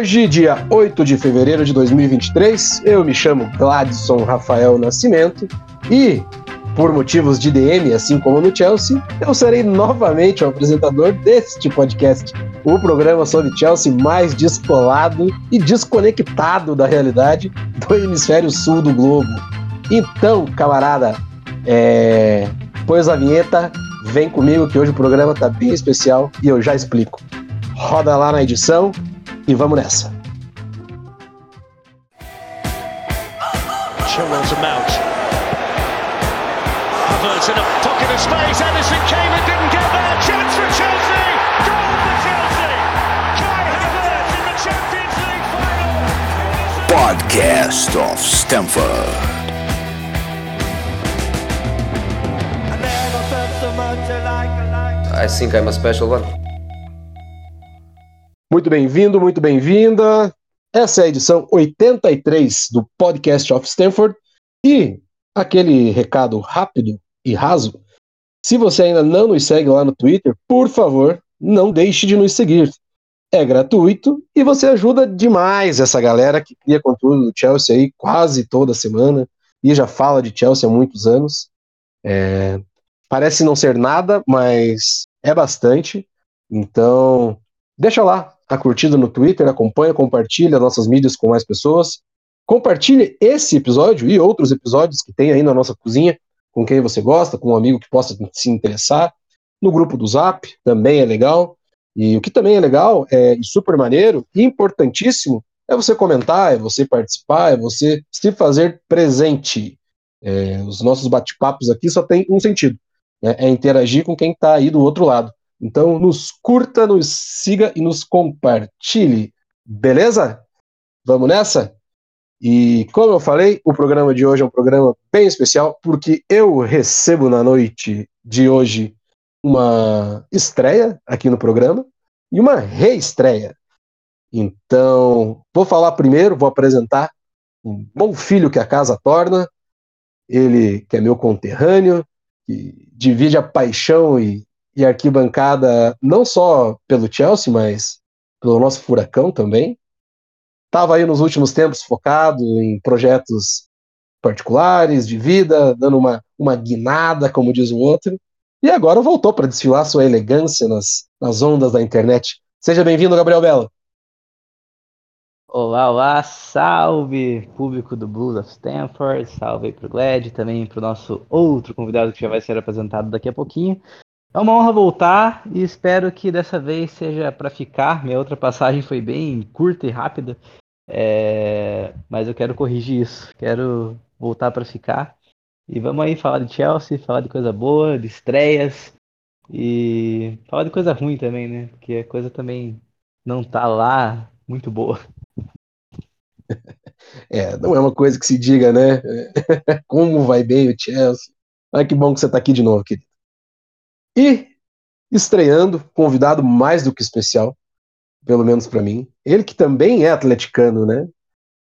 Hoje, dia 8 de fevereiro de 2023, eu me chamo Gladson Rafael Nascimento e, por motivos de DM, assim como no Chelsea, eu serei novamente o apresentador deste podcast, o programa sobre Chelsea mais descolado e desconectado da realidade do hemisfério sul do globo. Então, camarada, é... pois a vinheta, vem comigo que hoje o programa tá bem especial e eu já explico. Roda lá na edição e vamos nessa. Chilwell to Mount. Havertz in a pocket of space. Edison came and didn't get there. Chance for Chelsea. Goal for Chelsea. Kai Havertz in the Champions League final. Podcast of Stamford. I think I'm a special one. Muito bem-vindo, muito bem-vinda. Essa é a edição 83 do Podcast of Stanford. E aquele recado rápido e raso. Se você ainda não nos segue lá no Twitter, por favor, não deixe de nos seguir. É gratuito e você ajuda demais essa galera que cria conteúdo do Chelsea aí quase toda semana e já fala de Chelsea há muitos anos. É, parece não ser nada, mas é bastante. Então, deixa lá Tá curtindo no Twitter, acompanha, compartilha nossas mídias com mais pessoas. Compartilhe esse episódio e outros episódios que tem aí na nossa cozinha com quem você gosta, com um amigo que possa se interessar. No grupo do Zap também é legal. E o que também é legal é, e super maneiro e importantíssimo é você comentar, é você participar, é você se fazer presente. É, os nossos bate-papos aqui só tem um sentido: né? é interagir com quem está aí do outro lado. Então, nos curta, nos siga e nos compartilhe. Beleza? Vamos nessa? E como eu falei, o programa de hoje é um programa bem especial porque eu recebo na noite de hoje uma estreia aqui no programa e uma reestreia. Então, vou falar primeiro, vou apresentar um bom filho que a casa torna, ele que é meu conterrâneo, que divide a paixão e e arquibancada não só pelo Chelsea, mas pelo nosso furacão também. Estava aí nos últimos tempos focado em projetos particulares, de vida, dando uma, uma guinada, como diz o outro. E agora voltou para desfilar sua elegância nas, nas ondas da internet. Seja bem-vindo, Gabriel Belo. Olá, olá, salve público do Blues of Stanford, salve para o Glad, também para o nosso outro convidado que já vai ser apresentado daqui a pouquinho. É uma honra voltar e espero que dessa vez seja para ficar. Minha outra passagem foi bem curta e rápida, é... mas eu quero corrigir isso. Quero voltar para ficar. E vamos aí falar de Chelsea, falar de coisa boa, de estreias e falar de coisa ruim também, né? Porque a coisa também não tá lá muito boa. É, não é uma coisa que se diga, né? Como vai bem o Chelsea. Ai, que bom que você está aqui de novo, querido. E estreando, convidado mais do que especial, pelo menos para mim, ele que também é atleticano, né?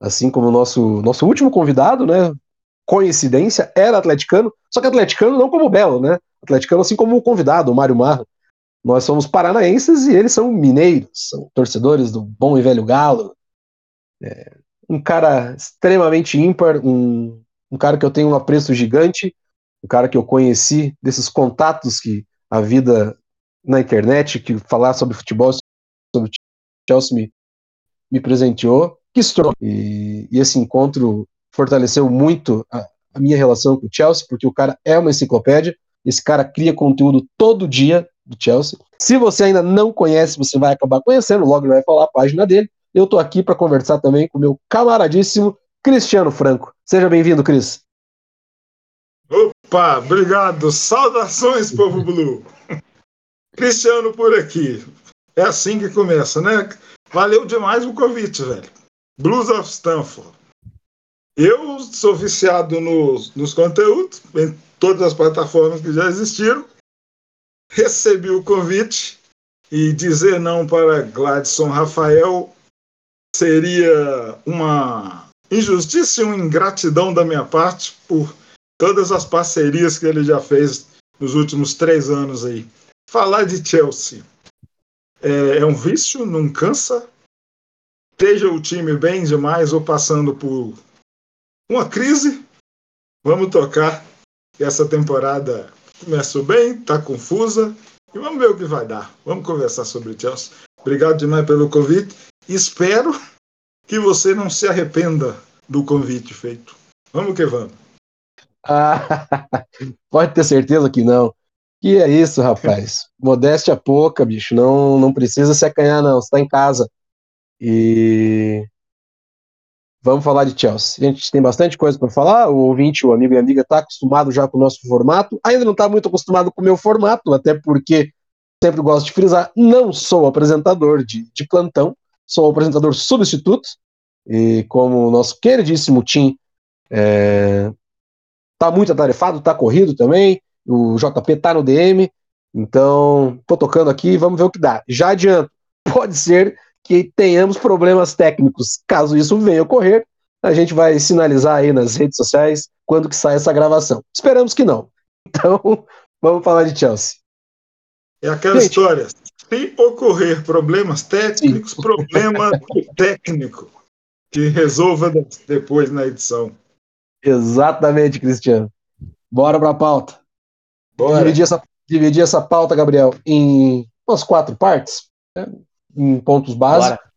Assim como o nosso, nosso último convidado, né? Coincidência, era atleticano, só que atleticano não como Belo, né? Atleticano assim como o convidado, o Mário Marro. Nós somos paranaenses e eles são mineiros, são torcedores do bom e velho Galo. É, um cara extremamente ímpar, um, um cara que eu tenho um apreço gigante, um cara que eu conheci desses contatos que a vida na internet, que falar sobre futebol, sobre Chelsea me, me presenteou, que estourou. E, e esse encontro fortaleceu muito a, a, minha relação com o Chelsea, porque o cara é uma enciclopédia, esse cara cria conteúdo todo dia do Chelsea. Se você ainda não conhece, você vai acabar conhecendo, logo vai falar a página dele. Eu tô aqui para conversar também com meu camaradíssimo Cristiano Franco. Seja bem-vindo, Cris. Opa, obrigado. Saudações, povo Blue. Cristiano por aqui. É assim que começa, né? Valeu demais o convite, velho. Blues of Stanford. Eu sou viciado nos, nos conteúdos, em todas as plataformas que já existiram. Recebi o convite e dizer não para Gladson Rafael seria uma injustiça e uma ingratidão da minha parte por todas as parcerias que ele já fez nos últimos três anos aí. Falar de Chelsea é, é um vício, não cansa. esteja o time bem demais ou passando por uma crise, vamos tocar. Essa temporada começou bem, tá confusa e vamos ver o que vai dar. Vamos conversar sobre Chelsea. Obrigado demais pelo convite. Espero que você não se arrependa do convite feito. Vamos que vamos. Ah, pode ter certeza que não. Que é isso, rapaz. Modéstia pouca, bicho. Não, não precisa se acanhar, não. Você tá em casa. E vamos falar de Chelsea. A gente tem bastante coisa para falar. O ouvinte, o amigo e amiga, está acostumado já com o nosso formato. Ainda não está muito acostumado com o meu formato, até porque sempre gosto de frisar: não sou apresentador de, de plantão, sou apresentador substituto. E como o nosso queridíssimo Tim é, tá muito atarefado, tá corrido também. O JP tá no DM. Então, tô tocando aqui, vamos ver o que dá. Já adianto, pode ser que tenhamos problemas técnicos. Caso isso venha ocorrer, a gente vai sinalizar aí nas redes sociais quando que sai essa gravação. Esperamos que não. Então, vamos falar de Chelsea. É aquela gente, história. Se ocorrer problemas técnicos, sim. problema técnico que resolva depois na edição. Exatamente, Cristiano. Bora para a pauta. Bora. Dividir essa, dividir essa pauta, Gabriel, em umas quatro partes. Né? em pontos básicos. Bora.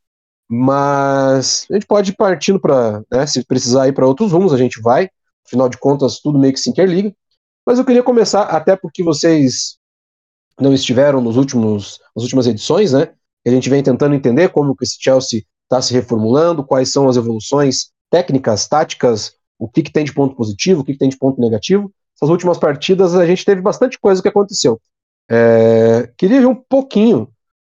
Mas a gente pode ir partindo para, né, se precisar ir para outros rumos, a gente vai. Afinal de contas, tudo meio que se interliga. Mas eu queria começar, até porque vocês não estiveram nos últimos, nas últimas edições, né? A gente vem tentando entender como que esse Chelsea está se reformulando, quais são as evoluções técnicas, táticas, o que, que tem de ponto positivo, o que, que tem de ponto negativo. Essas últimas partidas a gente teve bastante coisa que aconteceu. É, queria ver um pouquinho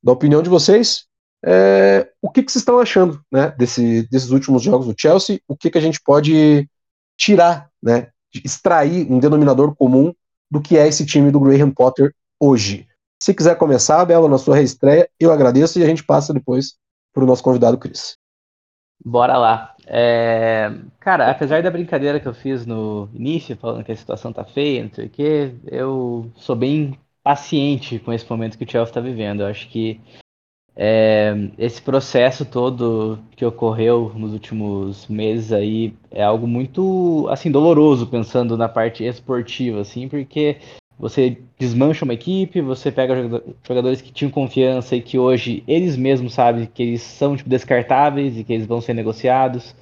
da opinião de vocês. É, o que, que vocês estão achando né, desse, desses últimos jogos do Chelsea? O que, que a gente pode tirar, né, extrair um denominador comum do que é esse time do Graham Potter hoje? Se quiser começar, Bela, na sua reestreia, eu agradeço e a gente passa depois para o nosso convidado Cris. Bora lá. É... Cara, apesar da brincadeira que eu fiz no início, falando que a situação tá feia, não sei o quê, eu sou bem paciente com esse momento que o Chelsea está vivendo. Eu acho que é, esse processo todo que ocorreu nos últimos meses aí é algo muito assim doloroso pensando na parte esportiva assim porque você desmancha uma equipe você pega jogadores que tinham confiança e que hoje eles mesmos sabem que eles são tipo, descartáveis e que eles vão ser negociados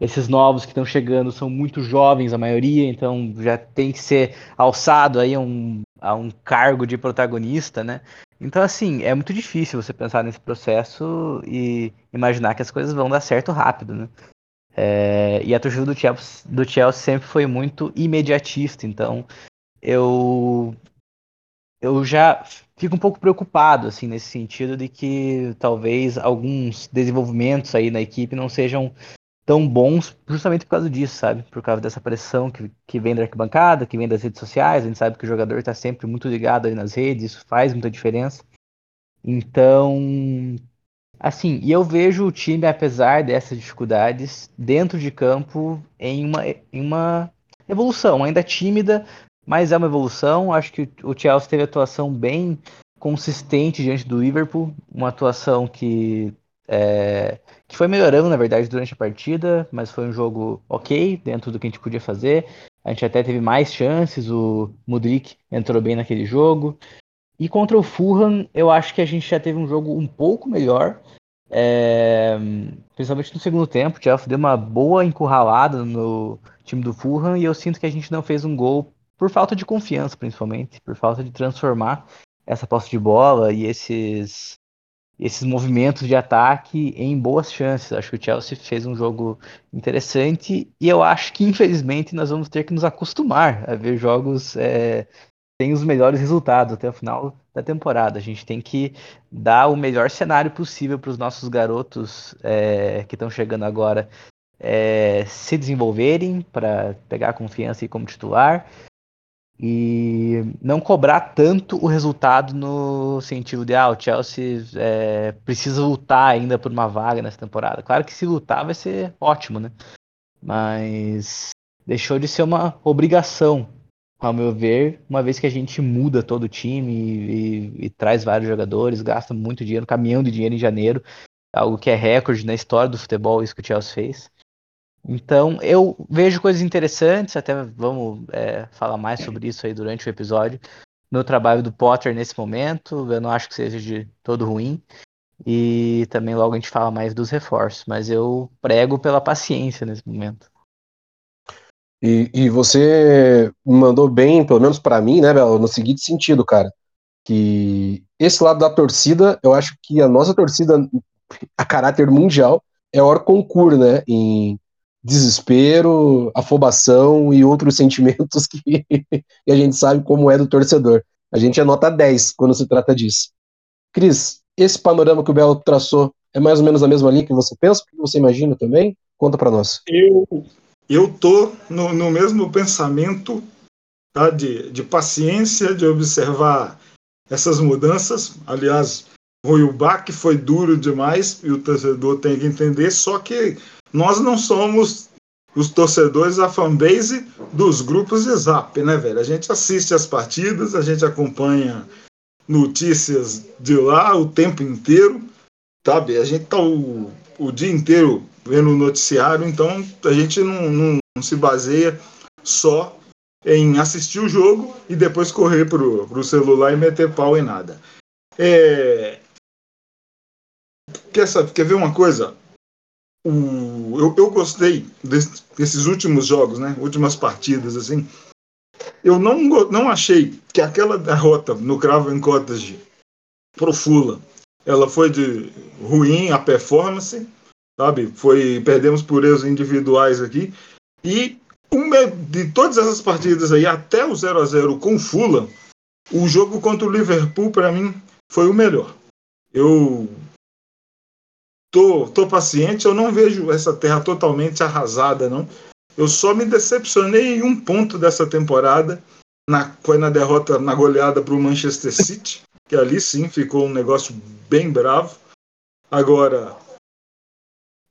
esses novos que estão chegando são muito jovens a maioria então já tem que ser alçado aí um a um cargo de protagonista, né? Então, assim, é muito difícil você pensar nesse processo e imaginar que as coisas vão dar certo rápido, né? É, e a torcida do Chelsea, do Chelsea sempre foi muito imediatista, então eu eu já fico um pouco preocupado assim nesse sentido de que talvez alguns desenvolvimentos aí na equipe não sejam tão bons justamente por causa disso, sabe? Por causa dessa pressão que, que vem da arquibancada, que vem das redes sociais. A gente sabe que o jogador está sempre muito ligado ali nas redes, isso faz muita diferença. Então, assim, e eu vejo o time, apesar dessas dificuldades, dentro de campo, em uma, em uma evolução, ainda tímida, mas é uma evolução. Acho que o Chelsea teve atuação bem consistente diante do Liverpool, uma atuação que é, que foi melhorando, na verdade, durante a partida, mas foi um jogo ok, dentro do que a gente podia fazer. A gente até teve mais chances, o Mudrik entrou bem naquele jogo. E contra o Fulham, eu acho que a gente já teve um jogo um pouco melhor, é, principalmente no segundo tempo. O Chelsea deu uma boa encurralada no time do Fulham e eu sinto que a gente não fez um gol por falta de confiança, principalmente, por falta de transformar essa posse de bola e esses esses movimentos de ataque em boas chances. Acho que o Chelsea fez um jogo interessante e eu acho que, infelizmente, nós vamos ter que nos acostumar a ver jogos é, sem os melhores resultados até o final da temporada. A gente tem que dar o melhor cenário possível para os nossos garotos é, que estão chegando agora é, se desenvolverem, para pegar confiança e como titular e não cobrar tanto o resultado no sentido de ah, o Chelsea é, precisa lutar ainda por uma vaga nessa temporada. Claro que se lutar vai ser ótimo, né? Mas deixou de ser uma obrigação, ao meu ver, uma vez que a gente muda todo o time e, e, e traz vários jogadores, gasta muito dinheiro, caminhão de dinheiro em janeiro. algo que é recorde na história do futebol, isso que o Chelsea fez. Então, eu vejo coisas interessantes, até vamos é, falar mais sobre isso aí durante o episódio. Meu trabalho do Potter nesse momento, eu não acho que seja de todo ruim. E também logo a gente fala mais dos reforços, mas eu prego pela paciência nesse momento. E, e você mandou bem, pelo menos para mim, né, Belo, no seguinte sentido, cara. Que esse lado da torcida, eu acho que a nossa torcida, a caráter mundial, é hora concurso, né? Em desespero, afobação e outros sentimentos que, que a gente sabe como é do torcedor. A gente é nota 10 quando se trata disso. Cris, esse panorama que o Belo traçou é mais ou menos a mesma linha que você pensa? Que você imagina também? Conta para nós. Eu, eu tô no, no mesmo pensamento tá, de, de paciência, de observar essas mudanças. Aliás, o baque foi duro demais e o torcedor tem que entender, só que nós não somos os torcedores, a fanbase dos grupos de zap, né, velho? A gente assiste as partidas, a gente acompanha notícias de lá o tempo inteiro, sabe? A gente tá o, o dia inteiro vendo o noticiário, então a gente não, não, não, se baseia só em assistir o jogo e depois correr pro, pro celular e meter pau em nada. É... Quer, saber, quer ver uma coisa? O, eu, eu gostei desse, desses últimos jogos, né? Últimas partidas, assim. Eu não, não achei que aquela derrota no Cravo em Cottage pro Fula, ela foi de ruim a performance, sabe? Foi perdemos por erros individuais aqui e de todas essas partidas aí até o 0 a 0 com Fula, o jogo contra o Liverpool para mim foi o melhor. Eu tô, tô paciente, eu não vejo essa terra totalmente arrasada, não. Eu só me decepcionei em um ponto dessa temporada, na, foi na derrota, na goleada para o Manchester City, que ali sim ficou um negócio bem bravo. Agora,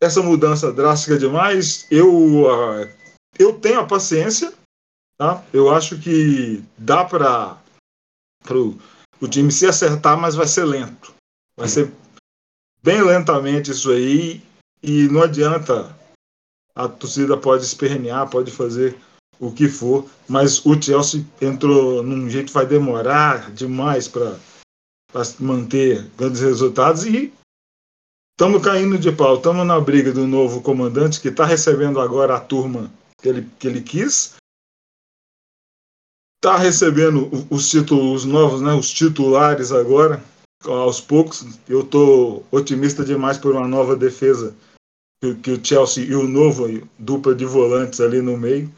essa mudança drástica demais, eu, uh, eu tenho a paciência, tá? Eu acho que dá para o time se acertar, mas vai ser lento. Vai ser bem lentamente isso aí e não adianta. A torcida pode espernear, pode fazer o que for, mas o Chelsea entrou num jeito que vai demorar demais para manter grandes resultados e estamos caindo de pau, estamos na briga do novo comandante que está recebendo agora a turma que ele, que ele quis, está recebendo os títulos novos, né, os titulares agora, aos poucos. Eu estou otimista demais por uma nova defesa que, que, o Chelsea e o novo dupla de volantes ali no meio.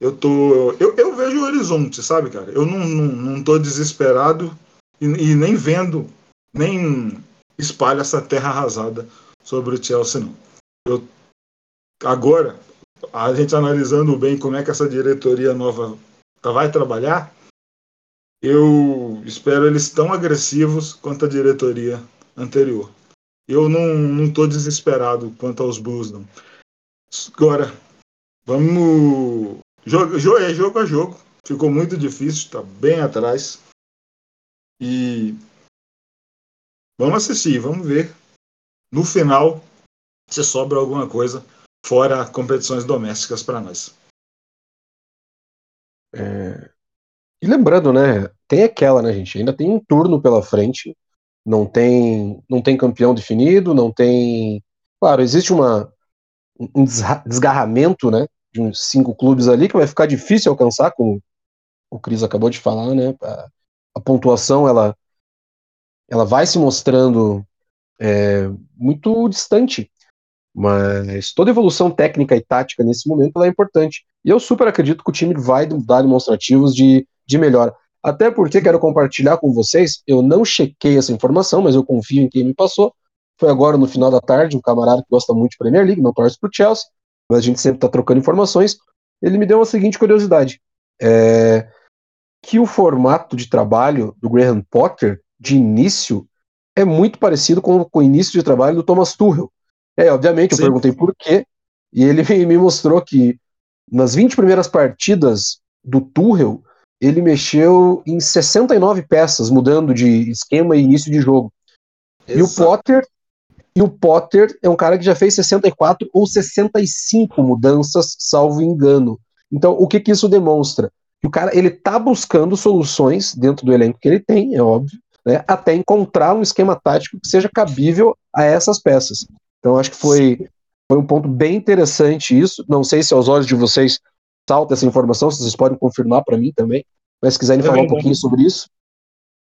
Eu tô, eu, eu vejo o horizonte, sabe, cara? Eu não, não, não tô desesperado e, e nem vendo, nem espalho essa terra arrasada sobre o Chelsea, não. Eu, agora, a gente analisando bem como é que essa diretoria nova vai trabalhar, eu espero eles tão agressivos quanto a diretoria anterior. Eu não estou desesperado quanto aos Blues, não. Agora, vamos. Jogo, é jogo a jogo. Ficou muito difícil, está bem atrás. E vamos assistir, vamos ver. No final, se sobra alguma coisa fora competições domésticas para nós. É... E lembrando, né? Tem aquela, né, gente? Ainda tem um turno pela frente. Não tem, não tem campeão definido, não tem. Claro, existe uma, um desgarramento, né? De uns cinco clubes ali que vai ficar difícil alcançar, como o Cris acabou de falar, né? A, a pontuação ela, ela vai se mostrando é, muito distante mas toda evolução técnica e tática nesse momento é importante. E eu super acredito que o time vai dar demonstrativos de, de melhora. Até porque quero compartilhar com vocês, eu não chequei essa informação, mas eu confio em quem me passou. Foi agora no final da tarde, um camarada que gosta muito de Premier League, não torce para o Chelsea, mas a gente sempre está trocando informações. Ele me deu a seguinte curiosidade: é, que o formato de trabalho do Graham Potter, de início, é muito parecido com, com o início de trabalho do Thomas Tuchel. É, obviamente, Sim. eu perguntei por quê, e ele me mostrou que nas 20 primeiras partidas do Tuchel, ele mexeu em 69 peças, mudando de esquema e início de jogo. Exato. E o Potter, E o Potter é um cara que já fez 64 ou 65 mudanças, salvo engano. Então, o que, que isso demonstra? Que o cara ele tá buscando soluções dentro do elenco que ele tem, é óbvio, né, até encontrar um esquema tático que seja cabível a essas peças. Então, acho que foi, foi um ponto bem interessante isso. Não sei se aos olhos de vocês salta essa informação, vocês podem confirmar para mim também, mas se quiserem é falar verdade. um pouquinho sobre isso.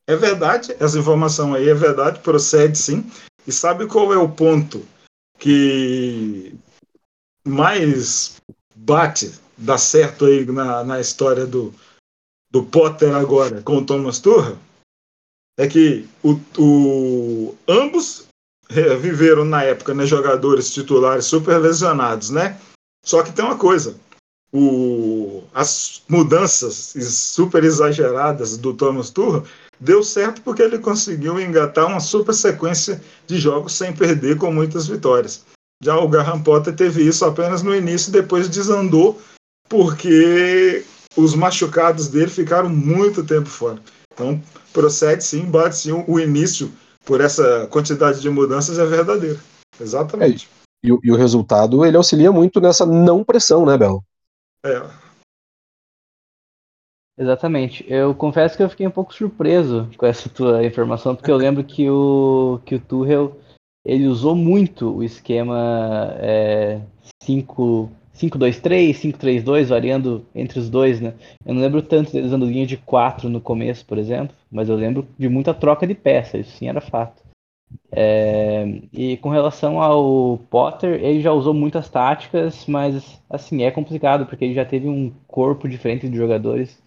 É verdade, essa informação aí é verdade, procede sim. E sabe qual é o ponto que mais bate, dá certo aí na, na história do, do Potter agora com o Thomas Turra? É que o, o, ambos viveram na época né, jogadores titulares super lesionados, né? Só que tem uma coisa: o, as mudanças super exageradas do Thomas Tuchel deu certo porque ele conseguiu engatar uma super sequência de jogos sem perder com muitas vitórias. Já o Graham Potter teve isso apenas no início depois desandou porque os machucados dele ficaram muito tempo fora. Então procede sim, bate sim o início por essa quantidade de mudanças é verdadeiro. Exatamente. É, e, e, o resultado ele auxilia muito nessa não pressão, né, Belo? É, Exatamente. Eu confesso que eu fiquei um pouco surpreso com essa tua informação, porque eu lembro que o, que o Tuchel ele usou muito o esquema é, 5, 5-2-3, 5-3-2, variando entre os dois, né? Eu não lembro tanto deles usando linha de 4 no começo, por exemplo, mas eu lembro de muita troca de peças, isso sim era fato. É, e com relação ao Potter, ele já usou muitas táticas, mas assim, é complicado, porque ele já teve um corpo diferente de jogadores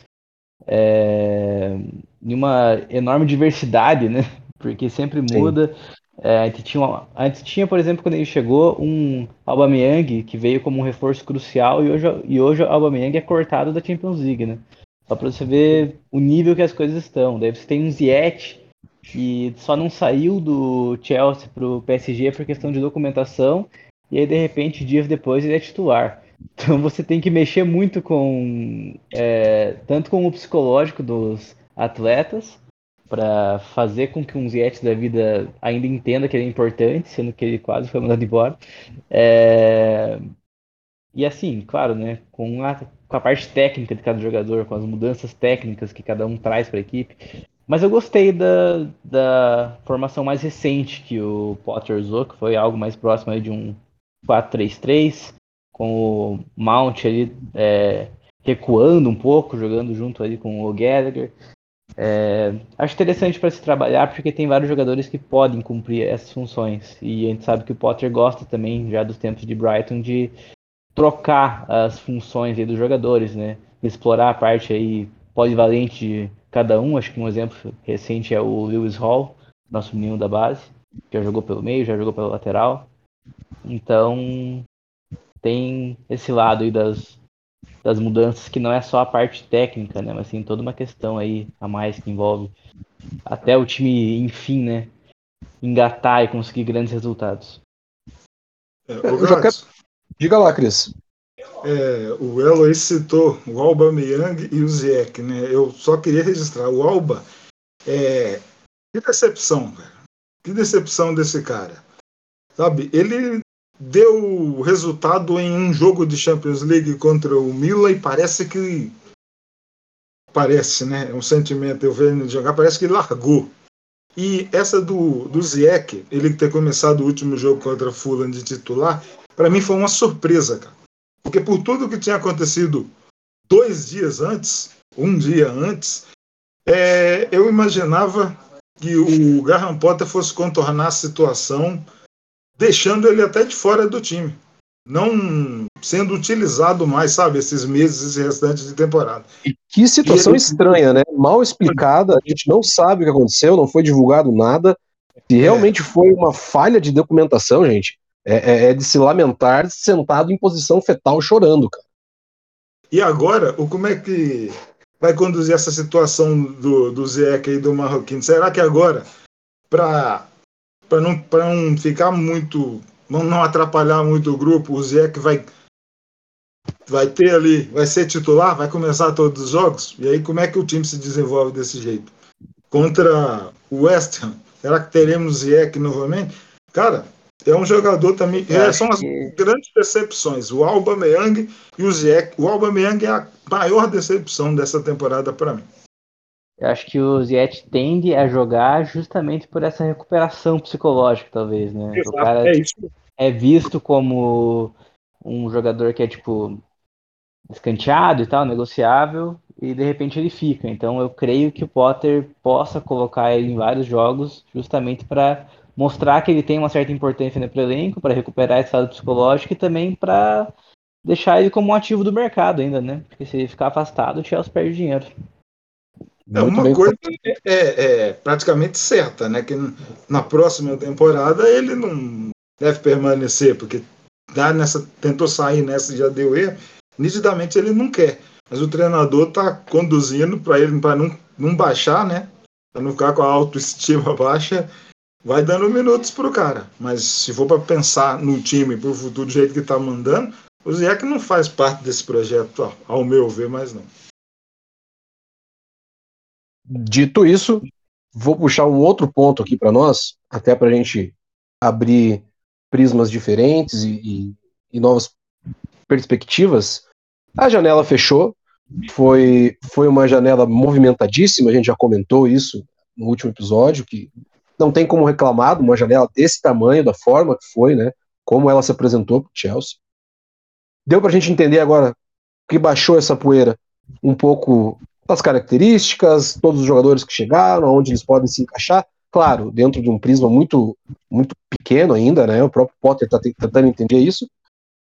é, de uma enorme diversidade, né? Porque sempre muda. É, tinha uma, a gente tinha, por exemplo, quando ele chegou, um Aubameyang que veio como um reforço crucial e hoje, e hoje o Aubameyang é cortado da Champions League, né? Só para você ver o nível que as coisas estão. Daí você tem um Ziyech que só não saiu do Chelsea para o PSG por questão de documentação e aí de repente dias depois ele é titular. Então você tem que mexer muito com é, tanto com o psicológico dos atletas para fazer com que um Ziyech da vida ainda entenda que ele é importante, sendo que ele quase foi mandado embora. É... E assim, claro, né, com a, com a parte técnica de cada jogador, com as mudanças técnicas que cada um traz para a equipe. Mas eu gostei da, da formação mais recente que o Potter usou, que foi algo mais próximo de um 4-3-3 com o Mount ali é, recuando um pouco, jogando junto ali com o Gallagher. É, acho interessante para se trabalhar porque tem vários jogadores que podem cumprir essas funções e a gente sabe que o Potter gosta também já dos tempos de Brighton de trocar as funções dos jogadores, né? Explorar a parte aí polivalente cada um. Acho que um exemplo recente é o Lewis Hall, nosso menino da base, que já jogou pelo meio, já jogou pela lateral. Então tem esse lado aí das, das mudanças que não é só a parte técnica, né? Mas tem toda uma questão aí a mais que envolve até o time, enfim, né? Engatar e conseguir grandes resultados. É, quero... Diga lá, Cris. É, o Eloy citou o Alba Meyang e o Ziek, né? Eu só queria registrar. O Alba, é... que decepção, velho. Que decepção desse cara. Sabe, ele deu resultado em um jogo de Champions League contra o Milan e parece que parece, né? É um sentimento eu vendo jogar, parece que largou. E essa do, do Ziyech, ele ter começado o último jogo contra o Fulham de titular, para mim foi uma surpresa, cara. Porque por tudo que tinha acontecido dois dias antes, um dia antes, é, eu imaginava que o Graham Potter fosse contornar a situação deixando ele até de fora do time. Não sendo utilizado mais, sabe, esses meses restantes de temporada. E que situação e ele... estranha, né? Mal explicada, a gente não sabe o que aconteceu, não foi divulgado nada. Se realmente é. foi uma falha de documentação, gente, é, é, é, de se lamentar sentado em posição fetal chorando, cara. E agora, o como é que vai conduzir essa situação do, do Zeca e do Marroquino? Será que agora, para não, não ficar muito, não, atrapalhar muito o grupo, o que vai vai ter ali, vai ser titular, vai começar todos os jogos, e aí como é que o time se desenvolve desse jeito? Contra o West Ham, será que teremos Ziyech novamente? Cara, é um jogador também. É, são as que... grandes decepções. O Alba Meyang e o Ziyech. O Alba Meyang é a maior decepção dessa temporada para mim. Eu acho que o Ziyech tende a jogar justamente por essa recuperação psicológica, talvez, né? Exato, o cara é, é visto como um jogador que é tipo escanteado e tal, negociável, e de repente ele fica. Então eu creio que o Potter possa colocar ele em vários jogos justamente para mostrar que ele tem uma certa importância no elenco, para recuperar esse estado psicológico e também para deixar ele como um ativo do mercado ainda, né? Porque se ele ficar afastado, o Chelsea perde dinheiro. É uma coisa é, é, praticamente certa, né? Que na próxima temporada ele não deve permanecer, porque dá nessa, tentou sair nessa e já deu erro. Nitidamente ele não quer. Mas o treinador está conduzindo para ele para não, não baixar, né? Para não ficar com a autoestima baixa, vai dando minutos pro cara. Mas se for para pensar no time pro futuro do jeito que está mandando, o Ziyech não faz parte desse projeto, ao meu ver, mais não. Dito isso, vou puxar um outro ponto aqui para nós, até para a gente abrir prismas diferentes e, e, e novas perspectivas. A janela fechou, foi, foi uma janela movimentadíssima, a gente já comentou isso no último episódio, que não tem como reclamar de uma janela desse tamanho, da forma que foi, né? Como ela se apresentou para o Chelsea. Deu para a gente entender agora que baixou essa poeira um pouco das características, todos os jogadores que chegaram, onde eles podem se encaixar. Claro, dentro de um prisma muito, muito pequeno ainda, né? O próprio Potter está tentando entender isso.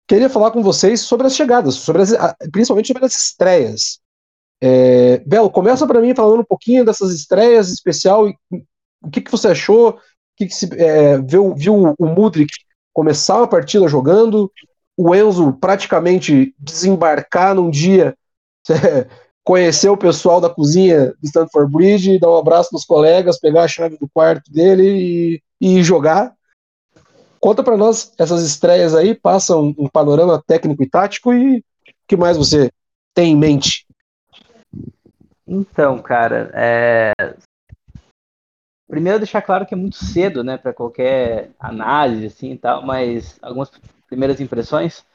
Queria falar com vocês sobre as chegadas, sobre as, principalmente sobre as estreias. É, Belo, começa para mim falando um pouquinho dessas estreias especial e o que, que você achou? Que, que se, é, viu, viu o Mudrik começar a partida jogando, o Enzo praticamente desembarcar num dia conhecer o pessoal da cozinha do Stanford Bridge, dar um abraço nos colegas, pegar a chave do quarto dele e, e jogar. Conta para nós essas estreias aí, passa um, um, panorama técnico e tático e o que mais você tem em mente? Então, cara, é... primeiro deixar claro que é muito cedo, né, para qualquer análise assim e tal, mas algumas primeiras impressões.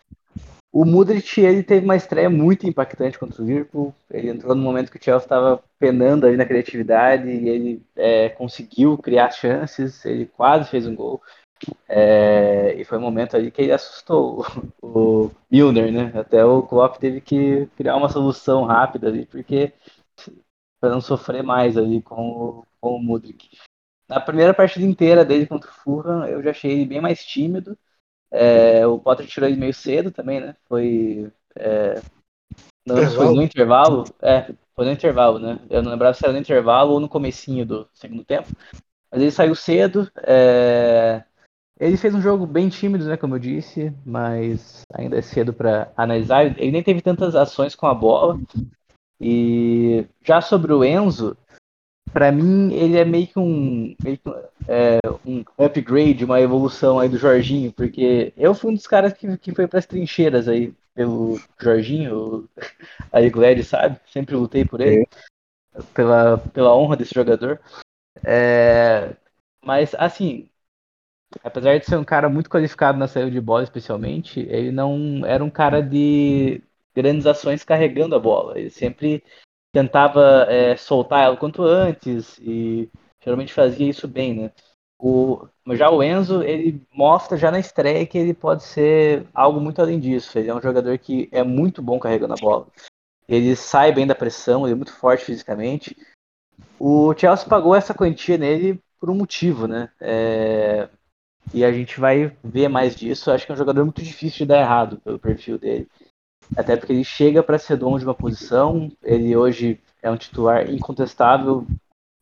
O Mudrit ele teve uma estreia muito impactante contra o Liverpool. Ele entrou no momento que o Chelsea estava penando ali na criatividade e ele é, conseguiu criar chances. Ele quase fez um gol. É, e foi um momento ali que ele assustou o, o Milner, né? Até o Klopp teve que criar uma solução rápida ali, porque para não sofrer mais ali com o, com o Mudrik. Na primeira partida inteira dele contra o Fulham, eu já achei ele bem mais tímido. É, o Potter tirou ele meio cedo também, né? Foi. É, não, foi no intervalo. É, foi no intervalo, né? Eu não lembrava se era no intervalo ou no comecinho do segundo tempo. Mas ele saiu cedo. É, ele fez um jogo bem tímido, né? Como eu disse, mas ainda é cedo para analisar. Ele nem teve tantas ações com a bola. E já sobre o Enzo, para mim ele é meio que um, meio que, é, um upgrade, uma evolução aí do Jorginho, porque eu fui um dos caras que, que foi para as trincheiras aí pelo Jorginho, aí Glad sabe, sempre lutei por ele, pela, pela honra desse jogador. É, mas assim, apesar de ser um cara muito qualificado na saída de bola, especialmente, ele não era um cara de grandes ações carregando a bola. Ele sempre tentava é, soltar ela quanto antes e geralmente fazia isso bem, né? O, já o Enzo, ele mostra já na estreia que ele pode ser algo muito além disso. Ele é um jogador que é muito bom carregando a bola. Ele sai bem da pressão, ele é muito forte fisicamente. O Chelsea pagou essa quantia nele por um motivo, né? É... E a gente vai ver mais disso. Acho que é um jogador muito difícil de dar errado pelo perfil dele. Até porque ele chega para ser dono de uma posição, ele hoje é um titular incontestável,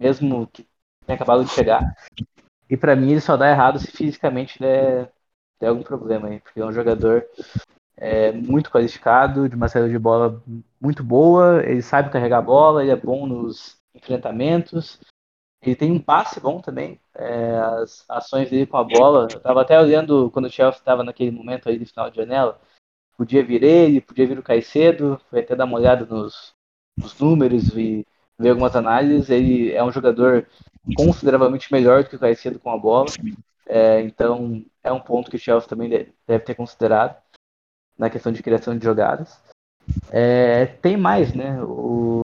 mesmo que tenha acabado de chegar. E para mim ele só dá errado se fisicamente der, der algum problema aí, porque é um jogador é, muito qualificado, de uma saída de bola muito boa, ele sabe carregar a bola, ele é bom nos enfrentamentos, ele tem um passe bom também, é, as ações dele com a bola. Eu estava até olhando quando o Chelsea estava naquele momento aí de final de janela, podia vir ele, podia vir o Caicedo, foi até dar uma olhada nos, nos números e ver algumas análises. Ele é um jogador consideravelmente melhor do que o Caicedo com a bola. É, então, é um ponto que o Chelsea também deve ter considerado na questão de criação de jogadas. É, tem mais, né? O,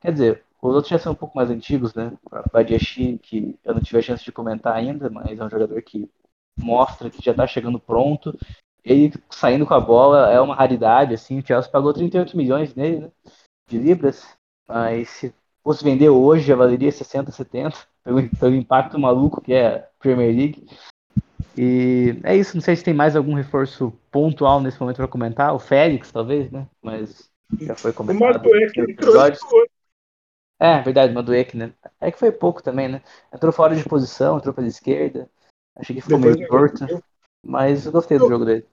quer dizer, os outros já são um pouco mais antigos, né? O Badiachim, que eu não tive a chance de comentar ainda, mas é um jogador que mostra que já está chegando pronto. Ele saindo com a bola é uma raridade, assim. O Chelsea pagou 38 milhões nele, né? De libras. Mas se fosse vender hoje, já valeria 60, 70. Pelo, pelo impacto maluco que é a Premier League. E é isso, não sei se tem mais algum reforço pontual nesse momento para comentar. O Félix, talvez, né? Mas já foi comentado. É, verdade, Madueck, né? É que foi pouco também, né? Entrou fora de posição, entrou pela esquerda. Achei que ficou Depois meio torto. Mas eu gostei do jogo dele.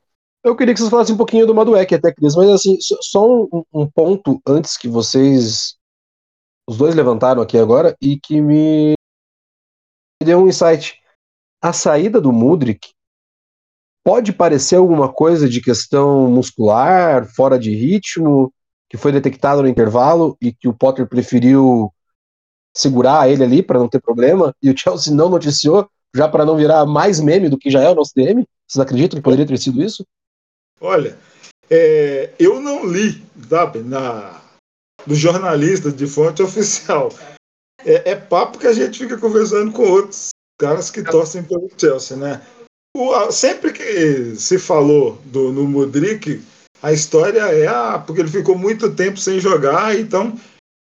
Eu queria que vocês falassem um pouquinho do Madueck até, Cris, mas assim, só um, um, ponto antes que vocês os dois levantaram aqui agora e que me deu um insight a saída do Mudrik pode parecer alguma coisa de questão muscular, fora de ritmo, que foi detectado no intervalo e que o Potter preferiu segurar ele ali para não ter problema, e o Chelsea não noticiou, já para não virar mais meme do que já é o nosso DM? Vocês acreditam que poderia ter sido isso? Olha, é, eu não li, sabe, na, do jornalista de fonte oficial. É, é, papo que a gente fica conversando com outros caras que torcem pelo Chelsea, né? O, sempre que se falou do, no Modric, a história é ah, porque ele ficou muito tempo sem jogar, então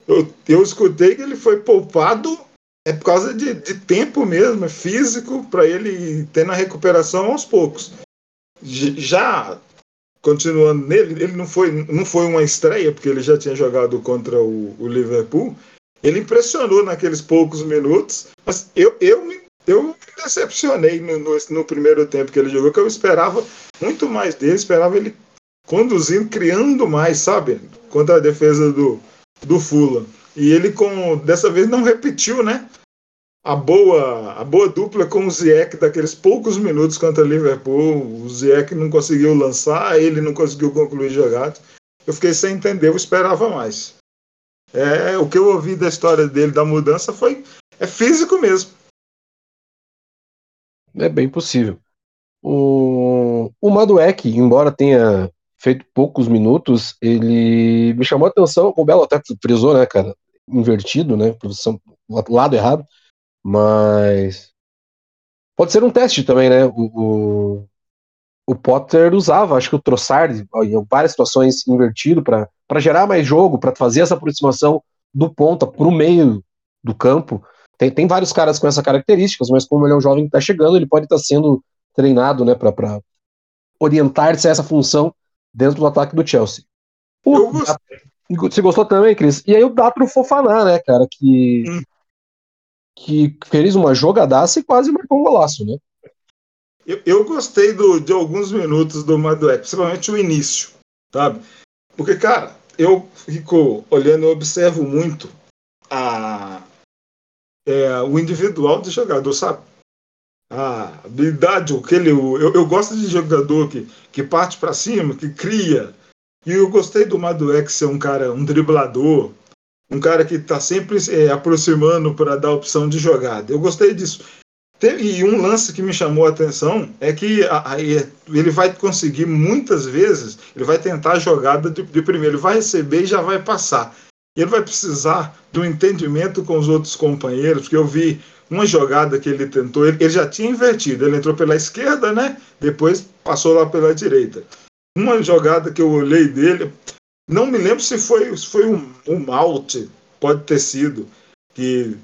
eu, eu escutei que ele foi poupado é por causa de, de tempo mesmo, é físico, para ele ter na recuperação aos poucos. Já continuando nele, ele não foi, não foi uma estreia, porque ele já tinha jogado contra o, o Liverpool. Ele impressionou naqueles poucos minutos, mas eu, eu me eu me decepcionei no, no, no, primeiro tempo que ele jogou, que eu esperava muito mais dele, esperava ele conduzindo, criando mais, sabe? Contra a defesa do, do Fula. E ele com dessa vez não repetiu, né? A boa, a boa dupla com o Ziyech daqueles poucos minutos contra o Liverpool. O Ziyech não conseguiu lançar, ele não conseguiu concluir jogado. Eu fiquei sem entender, eu esperava mais. É, o que eu ouvi da história dele, da mudança, foi é físico mesmo. É bem possível. O, o Maduek, embora tenha feito poucos minutos, ele me chamou a atenção, o Belo até frisou, né, cara, invertido, né, posição, lado errado, mas pode ser um teste também, né, o, o, o Potter usava, acho que o Trossard, em várias situações invertido para gerar mais jogo, para fazer essa aproximação do ponta para o meio do campo, tem, tem vários caras com essas características, mas como ele é um jovem que está chegando, ele pode estar tá sendo treinado né, para orientar-se a essa função dentro do ataque do Chelsea. O, você gostou também, Cris? E aí o Datro Fofaná, né, cara, que, hum. Que fez uma jogadaça e quase marcou um golaço, né? Eu, eu gostei do, de alguns minutos do Maduek, principalmente o início, sabe? Porque, cara, eu fico olhando, eu observo muito a, é, o individual do jogador, sabe? A habilidade, o que ele, eu, eu gosto de jogador que, que parte para cima, que cria. E eu gostei do Maduex ser um cara, um driblador, um cara que está sempre é, aproximando para dar opção de jogada. Eu gostei disso. E um lance que me chamou a atenção é que a, a, ele vai conseguir muitas vezes, ele vai tentar a jogada de, de primeiro, ele vai receber e já vai passar ele vai precisar do entendimento com os outros companheiros, porque eu vi uma jogada que ele tentou, ele, ele, já tinha invertido, ele entrou pela esquerda, né? Depois passou lá pela direita. Uma jogada que eu olhei dele, não me lembro se foi, se foi um, um malte, pode ter sido, que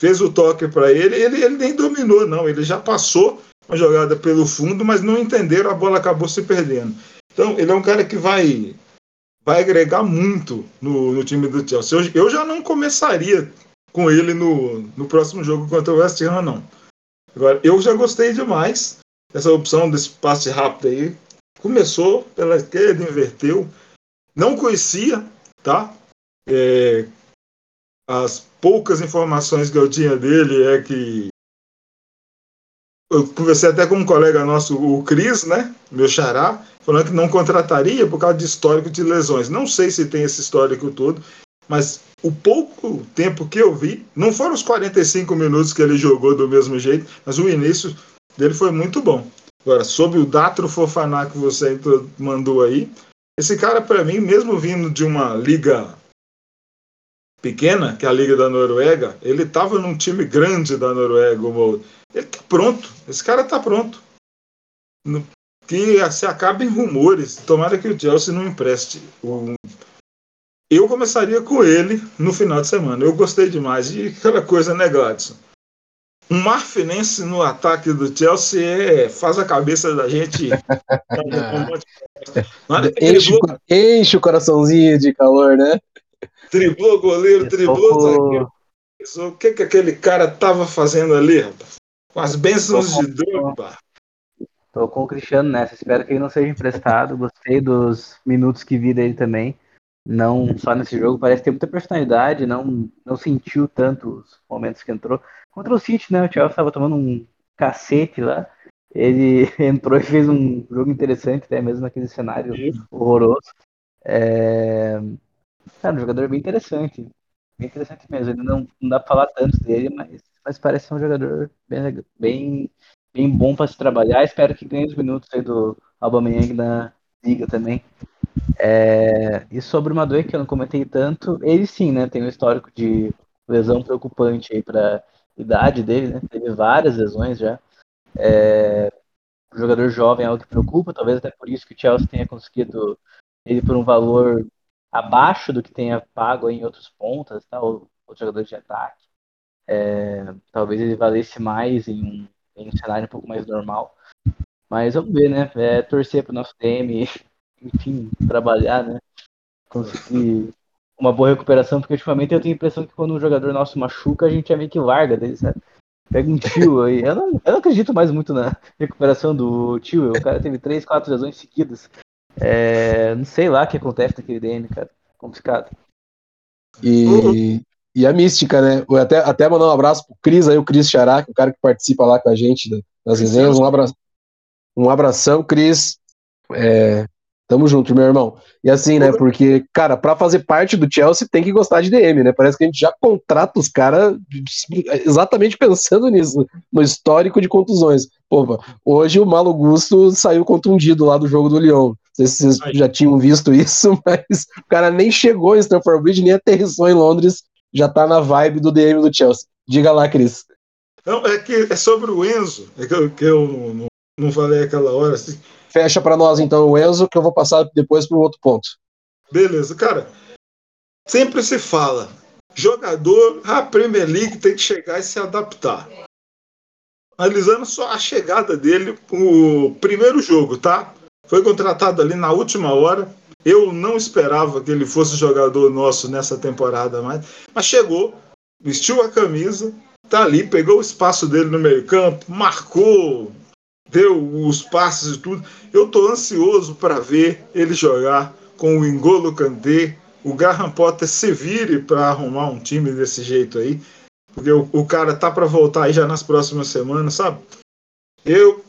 fez o toque para ele, ele, ele nem dominou, não, ele já passou uma jogada pelo fundo, mas não entenderam, a bola acabou se perdendo. Então, ele é um cara que vai vai agregar muito no, no time do Chelsea. Eu, eu, já não começaria com ele no, no próximo jogo contra o West Ham, não. Agora, eu já gostei demais dessa opção desse passe rápido aí. Começou pela esquerda, inverteu. Não conhecia, tá? É, as poucas informações que eu tinha dele é que eu conversei até com um colega nosso, o Cris, né? Meu xará, falando que não contrataria por causa de histórico de lesões. Não sei se tem esse histórico todo, mas o pouco tempo que eu vi, não foram os 45 minutos que ele jogou do mesmo jeito, mas o início dele foi muito bom. Agora, sobre o Datro Fofaná que você mandou aí, esse cara, para mim, mesmo vindo de uma liga pequena, que é a Liga da Noruega, ele estava num time grande da Noruega. Ele tá pronto. Esse cara tá pronto. Que se acaba em rumores. Tomara que o Chelsea não empreste. Eu começaria com ele no final de semana. Eu gostei demais. E aquela coisa, né, Gladson? Um marfinense no ataque do Chelsea é, faz a cabeça da gente. enche, enche, o coraçãozinho de calor, né? Driblou o goleiro, o zagueiro. O que, que aquele cara tava fazendo ali, rapaz? Com as bênçãos de Drogba. Tô com o Cristiano nessa. Espero que ele não seja emprestado. Gostei dos minutos que vi dele também. Não só nesse jogo, parece ter muita personalidade. Não, não sentiu tanto os momentos que entrou. Contra o City, né? O Chelsea estava tomando um cacete lá. Ele entrou e fez um jogo interessante, até mesmo naquele cenário Isso. horroroso. É... Cara, um jogador bem interessante. Bem interessante mesmo. Ele não, não dá pra falar tanto dele, mas, mas parece ser um jogador bem, bem, bem bom para se trabalhar. Espero que ganhe os minutos aí do Aubameyang na liga também. É... E sobre o Madueke, que eu não comentei tanto, ele sim, né? Tem um histórico de lesão preocupante aí para idade dele, né? Teve várias lesões já. É, o jogador jovem é algo que preocupa, talvez até por isso que o Chelsea tenha conseguido ele por um valor abaixo do que tenha pago em outros pontas, tá? Ou outros jogadores de ataque. É, talvez ele valesse mais em um, em um cenário um pouco mais normal. Mas vamos ver, né? É, torcer para o nosso DM, enfim, trabalhar, né? Conseguir uma boa recuperação, porque ultimamente eu tenho a impressão que quando um jogador nosso machuca, a gente é meio que larga dele, sabe? Pega um tio aí. Eu não, eu não acredito mais muito na recuperação do tio. O cara teve três, quatro lesões seguidas. É, não sei lá o que acontece naquele DM, cara. Complicado. E, e a mística, né? Eu até, até mandar um abraço pro Cris aí, o Cris Xará, o cara que participa lá com a gente das resenhas. Um, abra, um abração, Cris. É, Tamo junto, meu irmão. E assim, né? Porque, cara, para fazer parte do Chelsea tem que gostar de DM, né? Parece que a gente já contrata os caras exatamente pensando nisso, no histórico de contusões. Pô, hoje o Malo Gusto saiu contundido lá do jogo do Lyon. Não sei se vocês já tinham visto isso, mas o cara nem chegou em Stamford Bridge, nem aterrissou em Londres, já tá na vibe do DM do Chelsea. Diga lá, Cris. Não, é que é sobre o Enzo, é que eu, que eu não, não falei aquela hora, assim Fecha para nós então o Enzo, que eu vou passar depois para o outro ponto. Beleza, cara. Sempre se fala, jogador, a Premier League tem que chegar e se adaptar. Analisando só a chegada dele, o primeiro jogo, tá? Foi contratado ali na última hora. Eu não esperava que ele fosse jogador nosso nessa temporada mais, mas chegou, vestiu a camisa, tá ali, pegou o espaço dele no meio-campo, marcou, deu os passes e tudo. Eu estou ansioso para ver ele jogar com o Engolo Kanté. O Graham Potter se vire para arrumar um time desse jeito aí, porque o, o cara tá para voltar aí já nas próximas semanas, sabe? Eu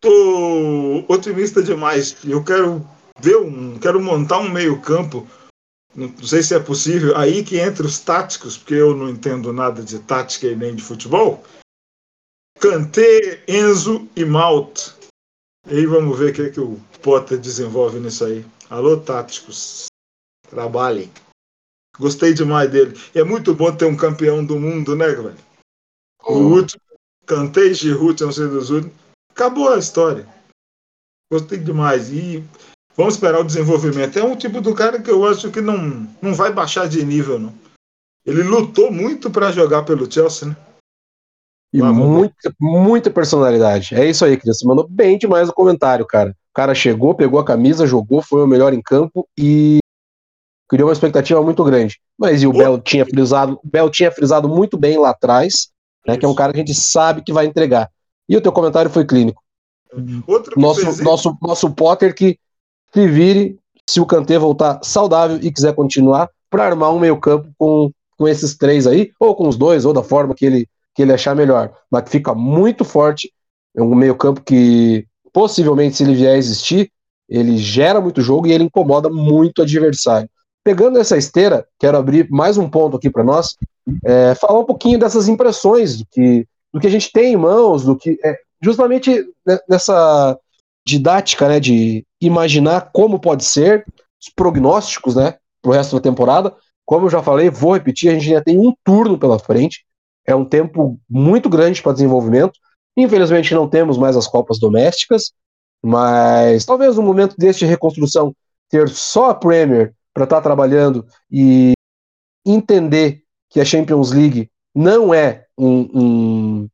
tô otimista demais. Eu quero ver um, quero montar um meio campo. Não sei se é possível. Aí que entra os táticos, porque eu não entendo nada de tática e nem de futebol. Kanté, Enzo e Malt. E aí vamos ver o que, é que o Potter desenvolve nisso aí. Alô, táticos. Trabalhem. Gostei demais dele. E é muito bom ter um campeão do mundo, né, velho? Oh. O último, Kanté e Giroud, não sei dos últimos. Acabou a história. Gostei demais. E vamos esperar o desenvolvimento. É um tipo do cara que eu acho que não, não vai baixar de nível, não. Ele lutou muito para jogar pelo Chelsea, né? E muita, muita personalidade. É isso aí, Cris. Você mandou bem demais o comentário, cara. O cara chegou, pegou a camisa, jogou, foi o melhor em campo e criou uma expectativa muito grande. Mas e o Bel tinha frisado, o Bel tinha frisado muito bem lá atrás, né? Que é um cara que a gente sabe que vai entregar. E o teu comentário foi clínico. Outro nosso, nosso, nosso Potter que se vire se o Kanté voltar saudável e quiser continuar para armar um meio campo com, com esses três aí, ou com os dois, ou da forma que ele que ele achar melhor, mas que fica muito forte. É um meio-campo que, possivelmente, se ele vier a existir, ele gera muito jogo e ele incomoda muito o adversário. Pegando essa esteira, quero abrir mais um ponto aqui para nós, é, falar um pouquinho dessas impressões do que, do que a gente tem em mãos, do que é, justamente nessa didática, né, de imaginar como pode ser, os prognósticos, né, para o resto da temporada. Como eu já falei, vou repetir, a gente ainda tem um turno pela frente. É um tempo muito grande para desenvolvimento. Infelizmente não temos mais as Copas domésticas, mas talvez no momento deste de reconstrução ter só a Premier para estar tá trabalhando e entender que a Champions League não é um, um,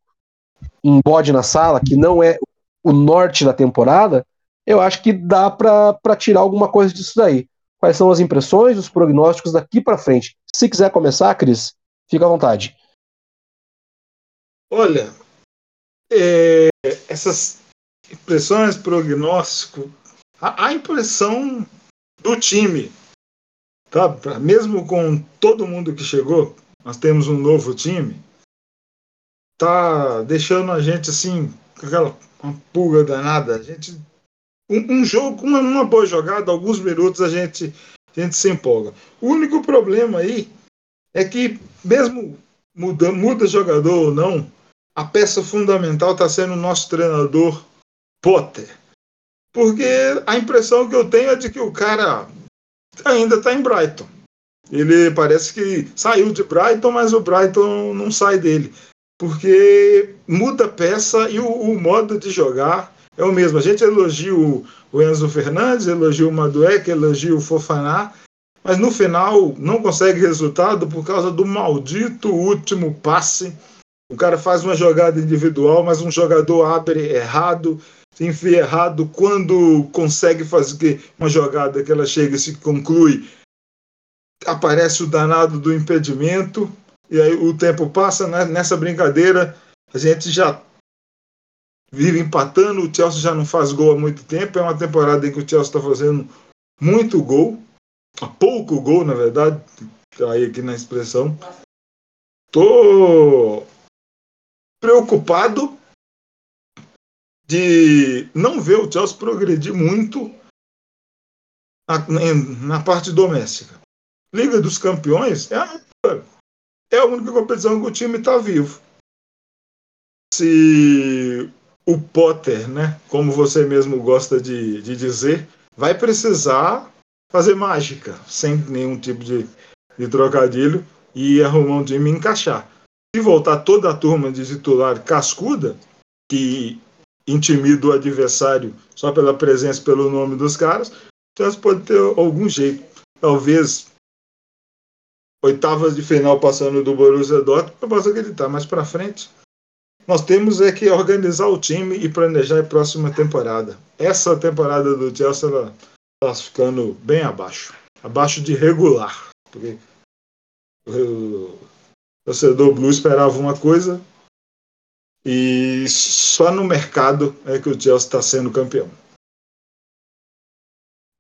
um bode na sala, que não é o norte da temporada, eu acho que dá para tirar alguma coisa disso daí. Quais são as impressões, os prognósticos daqui para frente? Se quiser começar, Cris, fica à vontade. Olha, é, essas impressões, prognóstico, a, a, impressão do time, tá? Mesmo com todo mundo que chegou, nós temos um novo time, tá deixando a gente assim, com aquela uma pulga danada. A gente, um, um jogo, uma, uma, boa jogada, alguns minutos a gente, a gente se empolga. O único problema aí é que, mesmo muda, muda jogador ou não, a peça fundamental está sendo o nosso treinador Potter. Porque a impressão que eu tenho é de que o cara ainda está em Brighton. Ele parece que saiu de Brighton, mas o Brighton não sai dele porque muda a peça e o, o, modo de jogar é o mesmo. A gente elogia o, Enzo Fernandes, elogia o Madueck, elogia o Fofaná, mas no final não consegue resultado por causa do maldito último passe. O cara faz uma jogada individual, mas um jogador abre errado, se enfia errado. Quando consegue fazer uma jogada que ela chega e se conclui, aparece o danado do impedimento e aí o tempo passa, né? nessa brincadeira a gente já vive empatando, o Chelsea já não faz gol há muito tempo, é uma temporada em que o Chelsea está fazendo muito gol, pouco gol na verdade, aí aqui na expressão. Tô preocupado de não ver o Chelsea progredir muito na, na parte doméstica. Liga dos Campeões é é a única competição que o time está vivo. Se o Potter, né, como você mesmo gosta de, de dizer, vai precisar fazer mágica, sem nenhum tipo de, de trocadilho, e arrumar um time encaixar. Se voltar toda a turma de titular cascuda, que intimida o adversário só pela presença, pelo nome dos caras, então pode ter algum jeito. Talvez oitavas de final passando do Borussia Dortmund, eu posso acreditar, mais para frente nós temos é que organizar o time e planejar a próxima temporada. Essa temporada do Chelsea está ficando bem abaixo, abaixo de regular, porque o torcedor Blue esperava uma coisa e só no mercado é que o Chelsea está sendo campeão.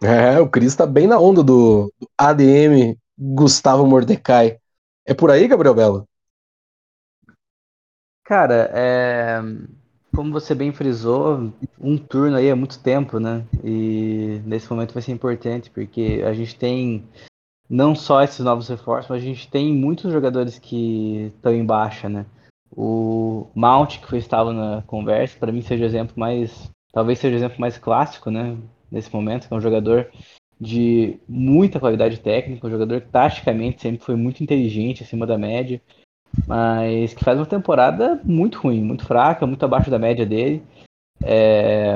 É, o Cris está bem na onda do, do ADM Gustavo Mordecai. É por aí, Gabriel Belo? Cara, é... como você bem frisou, um turno aí é muito tempo, né? E nesse momento vai ser importante, porque a gente tem não só esses novos reforços, mas a gente tem muitos jogadores que estão em baixa, né? O Mount, que foi, estava na conversa, para mim seja o exemplo mais. Talvez seja o exemplo mais clássico, né? Nesse momento, que é um jogador de muita qualidade técnica, um jogador que taticamente sempre foi muito inteligente, acima da média, mas que faz uma temporada muito ruim, muito fraca, muito abaixo da média dele. É,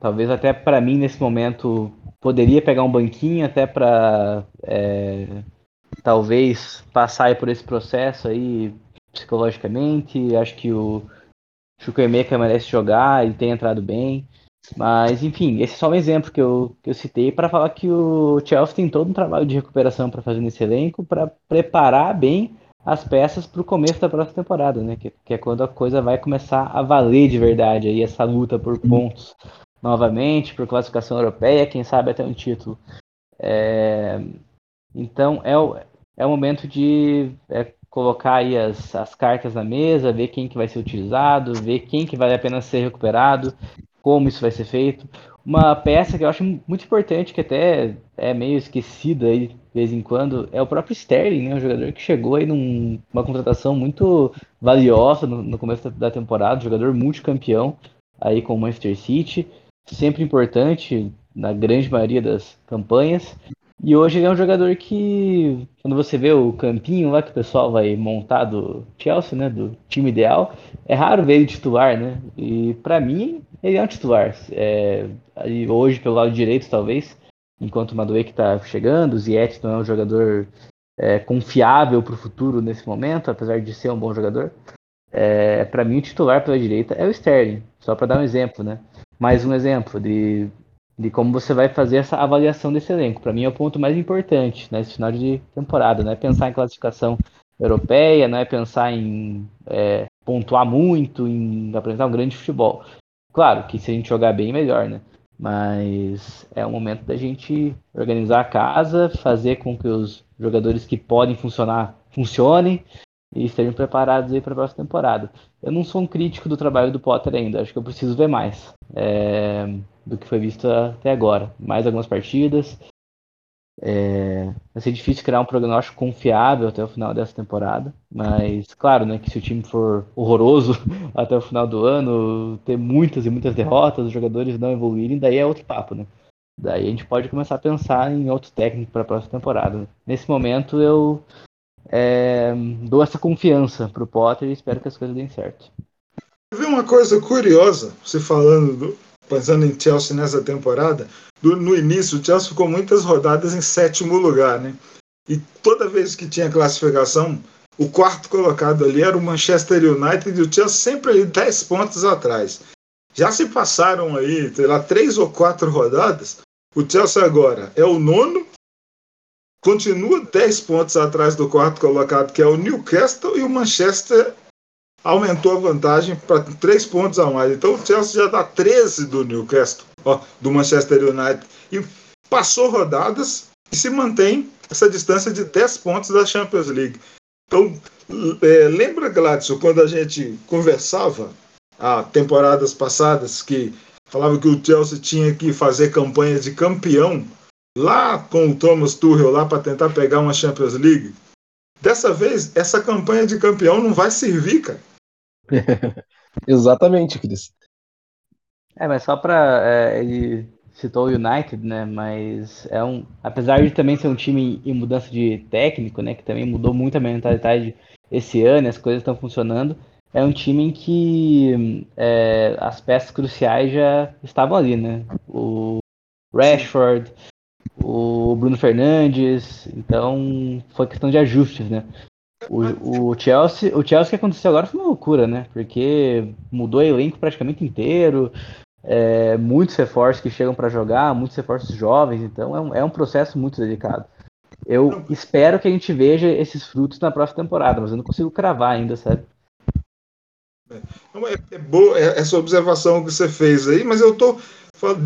talvez até para mim nesse momento poderia pegar um banquinho até para é, talvez passar por esse processo aí psicologicamente. Acho que o Chukwemeka merece jogar e tem entrado bem. Mas, enfim, esse é só um exemplo que eu, que eu citei para falar que o Chelsea tem todo um trabalho de recuperação para fazer nesse elenco, para preparar bem as peças para o começo da próxima temporada, né? Que, que, é quando a coisa vai começar a valer de verdade, aí essa luta por pontos novamente, por classificação europeia, quem sabe até um título. É... Então, é o, é o momento de é, colocar aí as, as cartas na mesa, ver quem que vai ser utilizado, ver quem que vale a pena ser recuperado, como isso vai ser feito. Uma peça que eu acho muito importante, que até é meio esquecida aí de vez em quando, é o próprio Sterling, né? Um jogador que chegou aí numa num, contratação muito valiosa no, no começo da temporada, jogador multicampeão. aí com o Manchester City, sempre importante na grande maioria das campanhas. E hoje ele é um jogador que, quando você vê o campinho lá que o pessoal vai montar do Chelsea, né, do time ideal, é raro ver ele titular, né? E para mim, ele é um titular. É, hoje, pelo lado direito, talvez, enquanto o Madueke está chegando, o Ziyech não é um jogador é, confiável para o futuro nesse momento, apesar de ser um bom jogador. É, para mim, o titular pela direita é o Sterling, só para dar um exemplo, né? Mais um exemplo de, de como você vai fazer essa avaliação desse elenco. Para mim, é o ponto mais importante nesse final de temporada. Não é pensar em classificação europeia, não é pensar em é, pontuar muito, em apresentar um grande futebol. Claro que se a gente jogar bem, melhor, né? Mas é o momento da gente organizar a casa, fazer com que os jogadores que podem funcionar funcionem e estejam preparados aí para a próxima temporada. Eu não sou um crítico do trabalho do Potter ainda, acho que eu preciso ver mais é, do que foi visto até agora. Mais algumas partidas. É, vai ser difícil criar um prognóstico confiável até o final dessa temporada, mas claro, né, que se o time for horroroso até o final do ano, ter muitas e muitas derrotas, os jogadores não evoluírem, daí é outro papo, né? Daí a gente pode começar a pensar em outro técnico para a próxima temporada. Nesse momento eu é, dou essa confiança pro Potter e espero que as coisas deem certo. Vi uma coisa curiosa, você falando, do, pensando em Chelsea nessa temporada. Do, no início, o Chelsea ficou muitas rodadas em sétimo lugar, né? E toda vez que tinha classificação, o quarto colocado ali era o Manchester United e o Chelsea sempre ali 10 pontos atrás. Já se passaram aí, sei lá, três ou quatro rodadas. O Chelsea agora é o nono continua 10 pontos atrás do quarto colocado, que é o Newcastle, e o Manchester aumentou a vantagem para 3 pontos a mais. Então o Chelsea já dá 13 do Newcastle, ó, do Manchester United. E passou rodadas e se mantém essa distância de 10 pontos da Champions League. Então, é, lembra, Gladson, quando a gente conversava há temporadas passadas que falava que o Chelsea tinha que fazer campanha de campeão lá com o Thomas Tuchel lá para tentar pegar uma Champions League. Dessa vez, essa campanha de campeão não vai servir, cara. Exatamente, Cris. É, mas só para é, ele citou o United, né? Mas é um, apesar de também ser um time em mudança de técnico, né? Que também mudou muito a mentalidade esse ano, as coisas estão funcionando. É um time em que é, as peças cruciais já estavam ali, né? O Rashford, o Bruno Fernandes, então foi questão de ajustes, né? O, o, Chelsea, o Chelsea que aconteceu agora foi uma loucura, né? Porque mudou o elenco praticamente inteiro, é, muitos reforços que chegam para jogar, muitos reforços jovens, então é um, é um processo muito delicado. Eu espero que a gente veja esses frutos na próxima temporada, mas eu não consigo cravar ainda, sabe? É, é, é boa essa observação que você fez aí, mas eu estou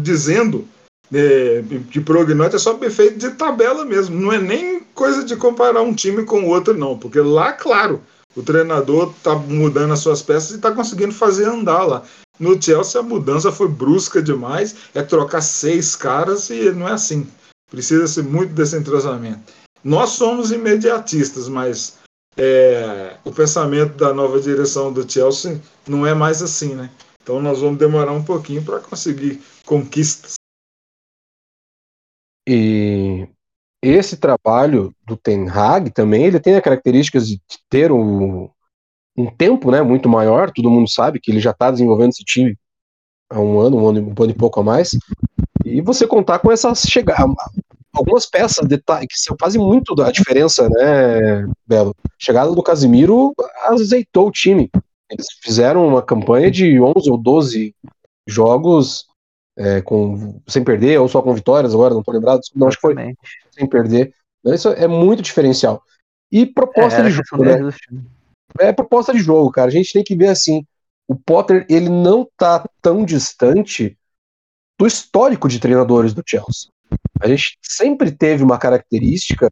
dizendo de, de prognóstico é só efeito de tabela mesmo. Não é nem coisa de comparar um time com o outro, não. Porque lá, claro, o treinador está mudando as suas peças e está conseguindo fazer andar lá. No Chelsea a mudança foi brusca demais, é trocar seis caras e não é assim. Precisa-se muito desse entrosamento. Nós somos imediatistas, mas é, o pensamento da nova direção do Chelsea não é mais assim, né? Então nós vamos demorar um pouquinho para conseguir conquistas. E esse trabalho do Ten Hag também, ele tem as características de ter um, um tempo né, muito maior, todo mundo sabe que ele já está desenvolvendo esse time há um ano, um ano, um ano e pouco a mais, e você contar com essas chegadas, algumas peças que fazem muito da diferença, né, Belo? chegada do Casimiro azeitou o time. Eles fizeram uma campanha de 11 ou 12 jogos é, com, sem perder, ou só com vitórias, agora não tô lembrado, não, acho que foi sem perder. Isso é muito diferencial. E proposta é, de jogo, né? É proposta de jogo, cara. A gente tem que ver assim, o Potter, ele não tá tão distante do histórico de treinadores do Chelsea. A gente sempre teve uma característica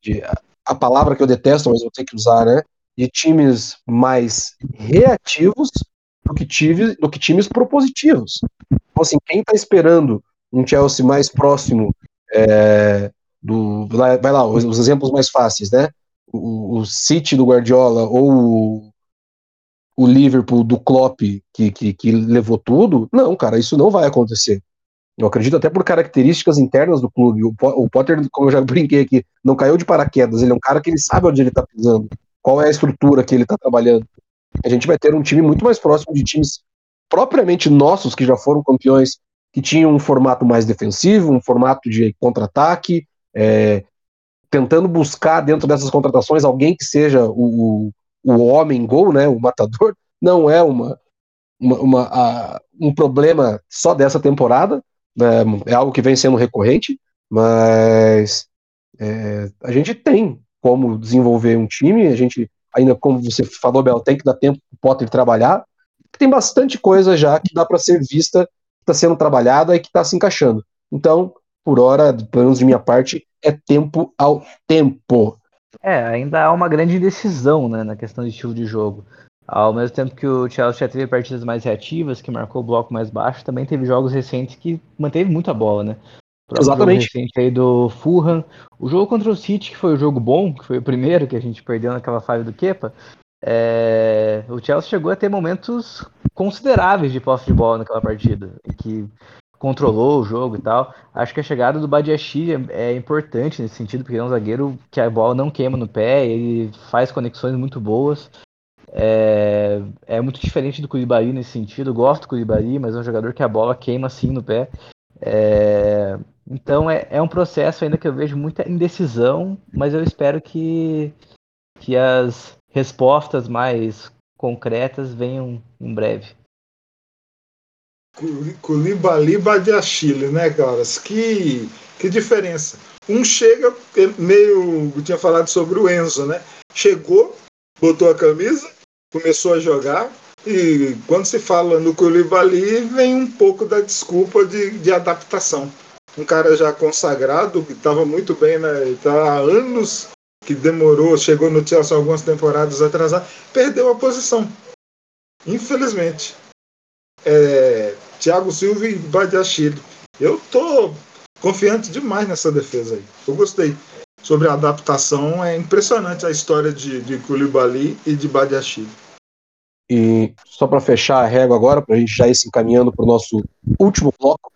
de a palavra que eu detesto, mas vou ter que usar, né? De times mais reativos do que, tive, do que times propositivos. Então, assim, quem está esperando um Chelsea mais próximo é, do. Vai lá, os, os, exemplos mais fáceis, né? O, o, City do Guardiola ou o, o Liverpool do Klopp que, que, que levou tudo. Não, cara, isso não vai acontecer. Eu acredito até por características internas do clube. O, o Potter, como eu já brinquei aqui, não caiu de paraquedas. Ele é um cara que ele sabe onde ele está pisando, qual é a estrutura que ele está trabalhando. A gente vai ter um time muito mais próximo de times propriamente nossos, que já foram campeões, que tinham um formato mais defensivo, um formato de contra-ataque, é, tentando buscar dentro dessas contratações alguém que seja o, o homem gol, né, o matador. Não é uma, uma, uma a, um problema só dessa temporada, né, é algo que vem sendo recorrente, mas é, a gente tem como desenvolver um time, a gente ainda, como você falou, Bel, tem que dar tempo para o Potter trabalhar, tem bastante coisa já que dá para ser vista, que está sendo trabalhada e que está se encaixando. Então, por hora, pelo menos de minha parte, é tempo ao tempo. É, ainda há uma grande indecisão né, na questão de estilo de jogo. Ao mesmo tempo que o Chelsea já teve partidas mais reativas, que marcou o bloco mais baixo, também teve jogos recentes que manteve muito a bola, né? Exatamente. Jogo recente aí do Fulham. O jogo contra o City, que foi o jogo bom, que foi o primeiro que a gente perdeu naquela fase do Kepa, é... o Chelsea chegou a ter momentos consideráveis de posse de bola naquela partida, que controlou o jogo e tal. Acho que a chegada do Badiachile é, é importante nesse sentido, porque é um zagueiro que a bola não queima no pé, ele faz conexões muito boas. É, é muito diferente do Koulibaly nesse sentido. gosto do Koulibaly, mas é um jogador que a bola queima assim no pé. É, então é, é um processo ainda que eu vejo muita indecisão, mas eu espero que, que as respostas mais concretas venham em breve. Koulibaly Badiachile, né, caras? Que, que diferença. Um chega, meio. Eu tinha falado sobre o Enzo, né? Chegou, botou a camisa, começou a jogar. E quando se fala no Koulibaly, vem um pouco da desculpa de, de adaptação. Um cara já consagrado, que estava muito bem, né? Está há anos que demorou, chegou no Chelsea algumas temporadas atrasado, perdeu a posição. Infelizmente. É, Thiago Silva e Badiachile. Eu tô confiante demais nessa defesa aí. Eu gostei sobre a adaptação. É impressionante a história de, de Koulibaly e de Badiachile. E só para fechar a régua agora, para a gente já ir se encaminhando para o nosso último bloco,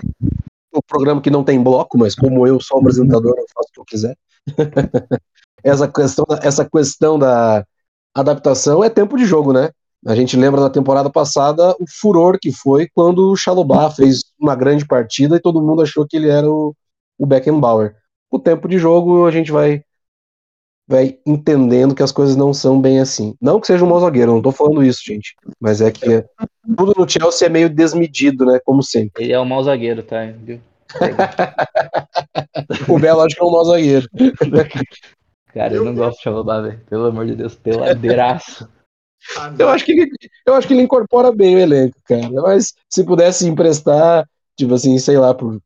o programa que não tem bloco, mas como eu sou apresentador, eu faço o que eu quiser. essa, questão da, essa questão da adaptação é tempo de jogo, né? A gente lembra da temporada passada o furor que foi quando o Chalobah fez uma grande partida e todo mundo achou que ele era o, o Beckenbauer. O tempo de jogo a gente vai vai entendendo que as coisas não são bem assim. Não que seja um mau zagueiro, não tô falando isso, gente. Mas é que tudo no Chelsea é meio desmedido, né? Como sempre. Ele é um mau zagueiro, tá? Viu? o Belo acho que é um mau zagueiro. Cara, eu não gosto de Chalobah, velho. Pelo amor de Deus, peladeiraço. Ah, eu, acho que ele, eu acho que ele incorpora bem o elenco, cara. Mas se pudesse emprestar, tipo assim, sei lá, por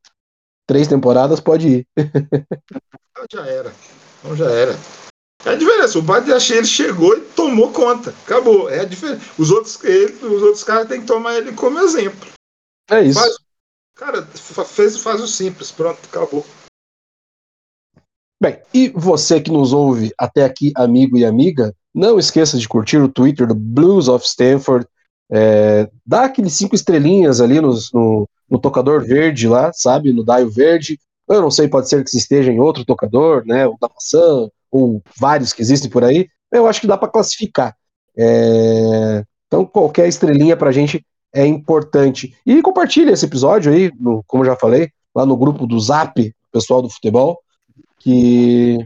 três temporadas, pode ir. Então já era. Então já era. É a diferença. O Badiachê ele chegou e tomou conta. Acabou. É a diferença. Os outros, ele, os outros caras têm que tomar ele como exemplo. É isso. Faz, cara, fez, faz o simples. Pronto, acabou. Bem, e você que nos ouve até aqui, amigo e amiga, não esqueça de curtir o Twitter do Blues of Stanford. É, dá aqueles cinco estrelinhas ali no, no, tocador verde lá, sabe? No dial verde. Eu não sei, pode ser que esteja em outro tocador, né? O da maçã, ou vários que existem por aí. Eu acho que dá para classificar. É, então, qualquer estrelinha para a gente é importante. E compartilhe esse episódio aí, no, como já falei, lá no grupo do Zap, pessoal do futebol, que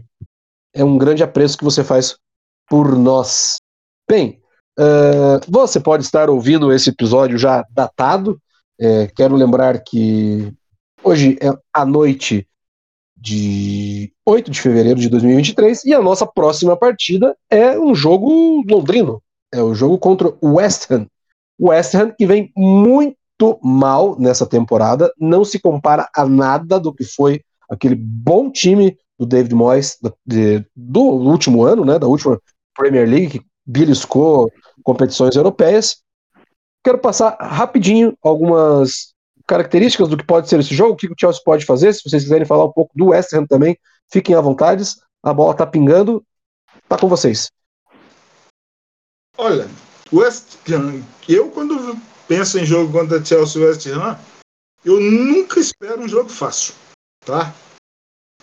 é um grande apreço que você faz por nós. Bem, uh, você pode estar ouvindo esse episódio já datado. É, quero lembrar que hoje é a noite de 8 de fevereiro de 2023 e a nossa próxima partida é um jogo londrino. É o jogo contra o West Ham. West Ham que vem muito mal nessa temporada, não se compara a nada do que foi aquele bom time do David Moyes de, do último ano, né, da última Premier League, que beliscou competições europeias. Quero passar rapidinho algumas características do que pode ser esse jogo, o que o Chelsea pode fazer. Se vocês quiserem falar um pouco do West Ham também, fiquem à vontade. A bola está pingando, está com vocês. Olha, West Ham, eu quando penso em jogo contra Chelsea e West Ham, eu nunca espero um jogo fácil, tá?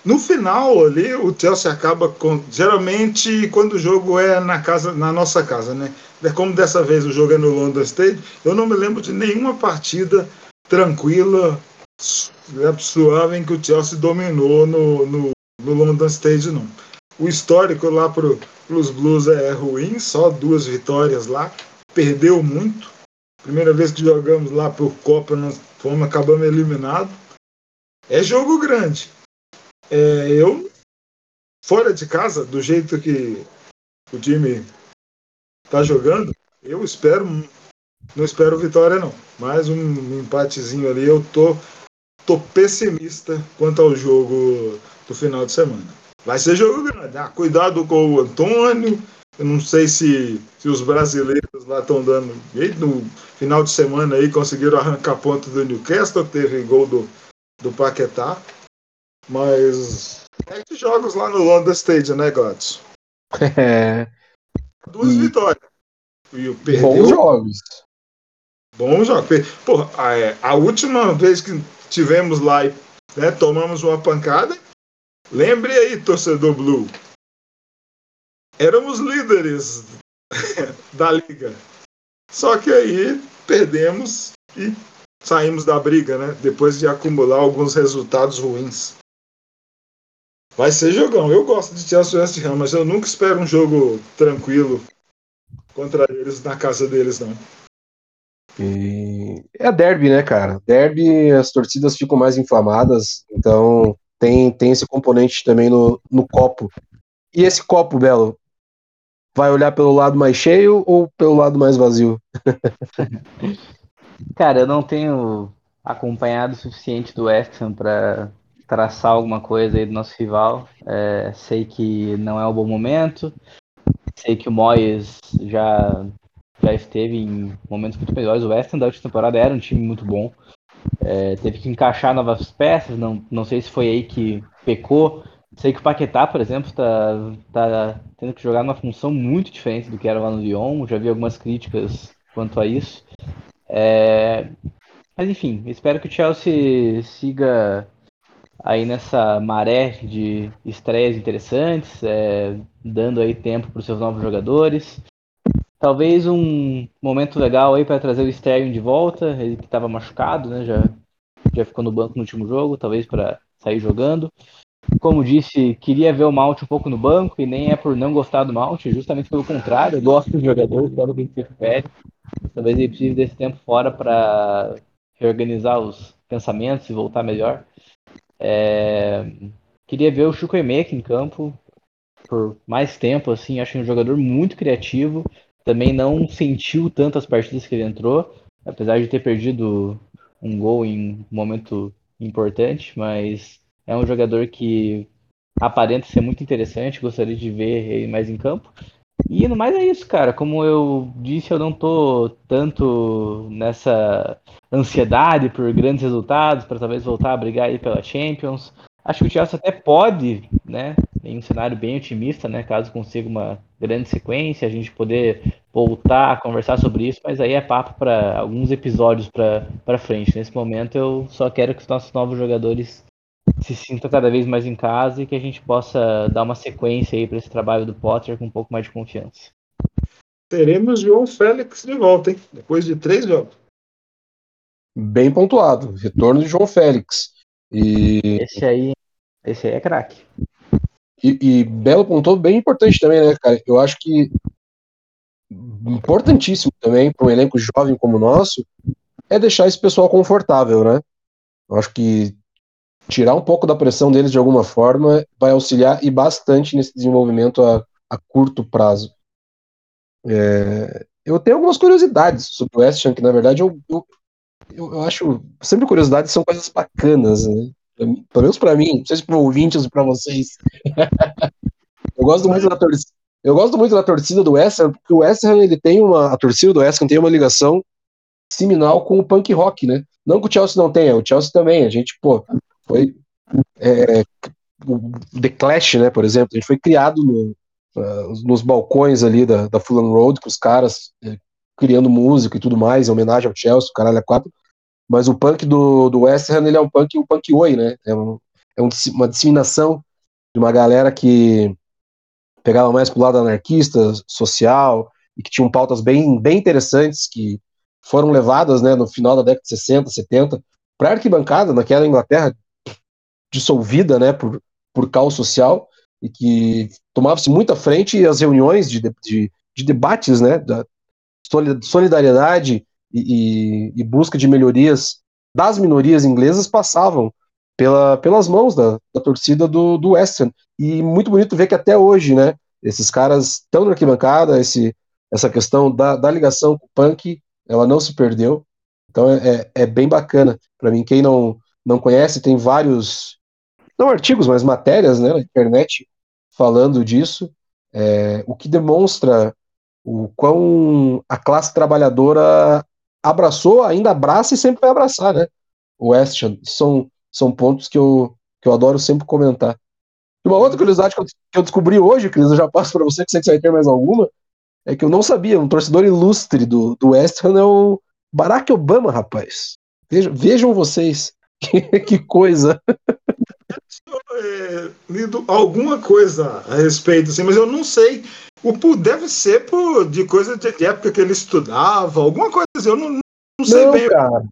No final ali, o Chelsea acaba com. Geralmente, quando o jogo é na casa, na nossa casa, né? É como dessa vez o jogo é no London State, eu não me lembro de nenhuma partida tranquila, suave em que o Chelsea dominou no, no, no London State, não. O histórico lá para os Blues é ruim, só duas vitórias lá. Perdeu muito. Primeira vez que jogamos lá por Copa, nós fomos, acabamos eliminados. É jogo grande. É, eu, fora de casa, do jeito que o time tá jogando, eu espero. Não espero vitória, não. Mais um empatezinho ali. Eu tô, tô pessimista quanto ao jogo do final de semana. Vai ser jogo grande. Ah, cuidado com o Antônio. Eu não sei se, se os brasileiros lá estão dando. No final de semana aí conseguiram arrancar ponto do Newcastle, teve gol do, do Paquetá. Mas sete jogos lá no London Stadium, né, Gladys? É. Duas e... vitórias. E perdeu... Bons jogos. Bons jogos. Porra, a, é, a, última vez que tivemos lá e né, tomamos uma pancada, lembre aí, torcedor Blue. Éramos líderes da liga. Só que aí perdemos e saímos da briga, né? Depois de acumular alguns resultados ruins. Vai ser jogão. Eu gosto de Chelsea West Ham, mas eu nunca espero um jogo tranquilo contra eles na casa deles, não. E é derby, né, cara? Derby, as torcidas ficam mais inflamadas, então tem, tem esse componente também no, no copo. E esse copo, Belo, vai olhar pelo lado mais cheio ou pelo lado mais vazio? cara, eu não tenho acompanhado o suficiente do West Ham para traçar alguma coisa aí do nosso rival. É, sei que não é um bom momento. Sei que o Moyes já, já esteve em momentos muito melhores. O West Ham da última temporada era um time muito bom. É, teve que encaixar novas peças. Não, não sei se foi aí que pecou. Sei que o Paquetá, por exemplo, está tá tendo que jogar numa função muito diferente do que era lá no Lyon. Já vi algumas críticas quanto a isso. É, mas enfim, espero que o Chelsea siga aí nessa maré de estreias interessantes, é, dando aí tempo para os seus novos jogadores. Talvez um momento legal aí para trazer o Sterling de volta, ele que estava machucado, né? Já, já ficou no banco no último jogo, talvez para sair jogando. Como disse, queria ver o Mount um pouco no banco e nem é por não gostar do Mount, justamente pelo contrário, eu gosto do jogador, quero que ele se recupere. Talvez ele precise desse tempo fora para reorganizar os pensamentos e voltar melhor. É... Queria ver o Chico Emeka em campo por mais tempo, assim, acho um jogador muito criativo. Também não sentiu tantas partidas que ele entrou, apesar de ter perdido um gol em um momento importante, mas é um jogador que aparenta ser muito interessante, gostaria de ver ele mais em campo. E no mais é isso, cara. Como eu disse, eu não tô tanto nessa ansiedade por grandes resultados, para talvez voltar a brigar aí pela Champions. Acho que o Chelsea até pode, né, em um cenário bem otimista, né, caso consiga uma grande sequência, a gente poder voltar a conversar sobre isso, mas aí é papo para alguns episódios para frente. Nesse momento eu só quero que os nossos novos jogadores se sinta cada vez mais em casa e que a gente possa dar uma sequência aí para esse trabalho do Potter com um pouco mais de confiança. Teremos João Félix de volta, hein? Depois de três jogos. Bem pontuado. Retorno de João Félix. E... Esse aí, esse aí é craque. E, e Belo pontou bem importante também, né, cara? Eu acho que importantíssimo também para um elenco jovem como o nosso é deixar esse pessoal confortável, né? Eu acho que tirar um pouco da pressão deles de alguma forma vai auxiliar e bastante nesse desenvolvimento a, a curto prazo. É, eu tenho algumas curiosidades sobre o West Ham, que na verdade eu, eu, eu, acho sempre curiosidades são coisas bacanas, né? Pelo menos para mim, não sei se para ouvintes ou para vocês. eu gosto muito da torcida. Eu gosto muito da torcida do West Ham, porque o West Ham ele tem uma a torcida do West Ham tem uma ligação seminal com o punk rock, né? Não que o Chelsea não tenha, o Chelsea também. A gente, pô, foi é, o The Clash, né, por exemplo, a gente foi criado no, uh, nos balcões ali da, da Fulham Road com os caras, é, criando música e tudo mais, em homenagem ao Chelsea, caralho é quatro. Mas o punk do, do West Ham, ele é um punk, um punk oi, né? É, um, é um, uma disseminação de uma galera que pegava mais pro lado anarquista, social, e que tinham pautas bem, bem interessantes que foram levadas, né, no final da década de 60, 70, para arquibancada, naquela Inglaterra dissolvida, né, por, por caos social, e que tomava-se muita frente as reuniões de, de, de debates, né, da solidariedade e, e, e, busca de melhorias das minorias inglesas passavam pela, pelas mãos da, da torcida do, do West Ham. E muito bonito ver que até hoje, né, esses caras estão na arquibancada, esse, essa questão da, da ligação com o punk, ela não se perdeu. Então é, é, é bem bacana. Para mim, quem não, não conhece, tem vários, não artigos, mas matérias né, na internet falando disso, é, o que demonstra o quão a classe trabalhadora abraçou, ainda abraça e sempre vai abraçar, né? O West Ham. São, são pontos que eu, que eu adoro sempre comentar. E uma outra curiosidade que eu, que eu descobri hoje, Cris, eu já passo para você, que sei que você vai ter mais alguma, é que eu não sabia, um torcedor ilustre do, do West Ham é o Barack Obama, rapaz. Vejam, vejam vocês, que, que coisa. É, lido alguma coisa a respeito, assim, mas eu não sei. O deve ser por, de coisa de, de época que ele estudava, alguma coisa. Assim, eu não, não sei não, bem. Cara.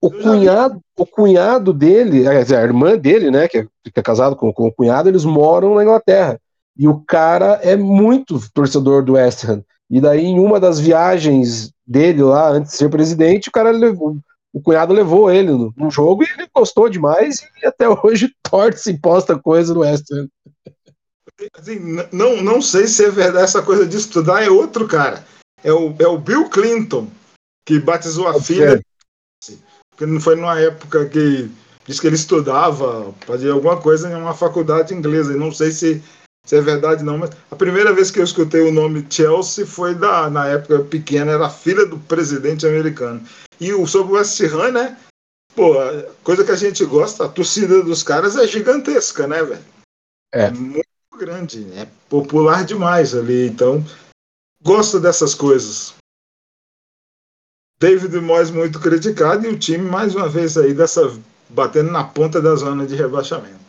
O cunhado, o cunhado dele, a irmã dele, né, que é, que é casado com, com o cunhado, eles moram na Inglaterra. E o cara é muito torcedor do West Ham. E daí, em uma das viagens dele lá, antes de ser presidente, o cara levou, o cunhado levou ele no, no jogo e ele gostou demais e até hoje torce e posta coisa do West Ham. Assim, não, não sei se é verdade essa coisa de estudar, é outro cara. É o, é o Bill Clinton, que batizou a Pode filha. Porque não foi numa época que diz que ele estudava, fazia alguma coisa em uma faculdade inglesa. E não sei se se é verdade não, mas a primeira vez que eu escutei o nome Chelsea foi da, na época pequena, era filha do presidente americano. E o, sobre o West Ham, né? Pô, coisa que a gente gosta, a torcida dos caras é gigantesca, né, velho? É. é. Muito grande, é popular demais ali, então gosto dessas coisas. David Moyes muito criticado e o time mais uma vez aí dessa batendo na ponta da zona de rebaixamento.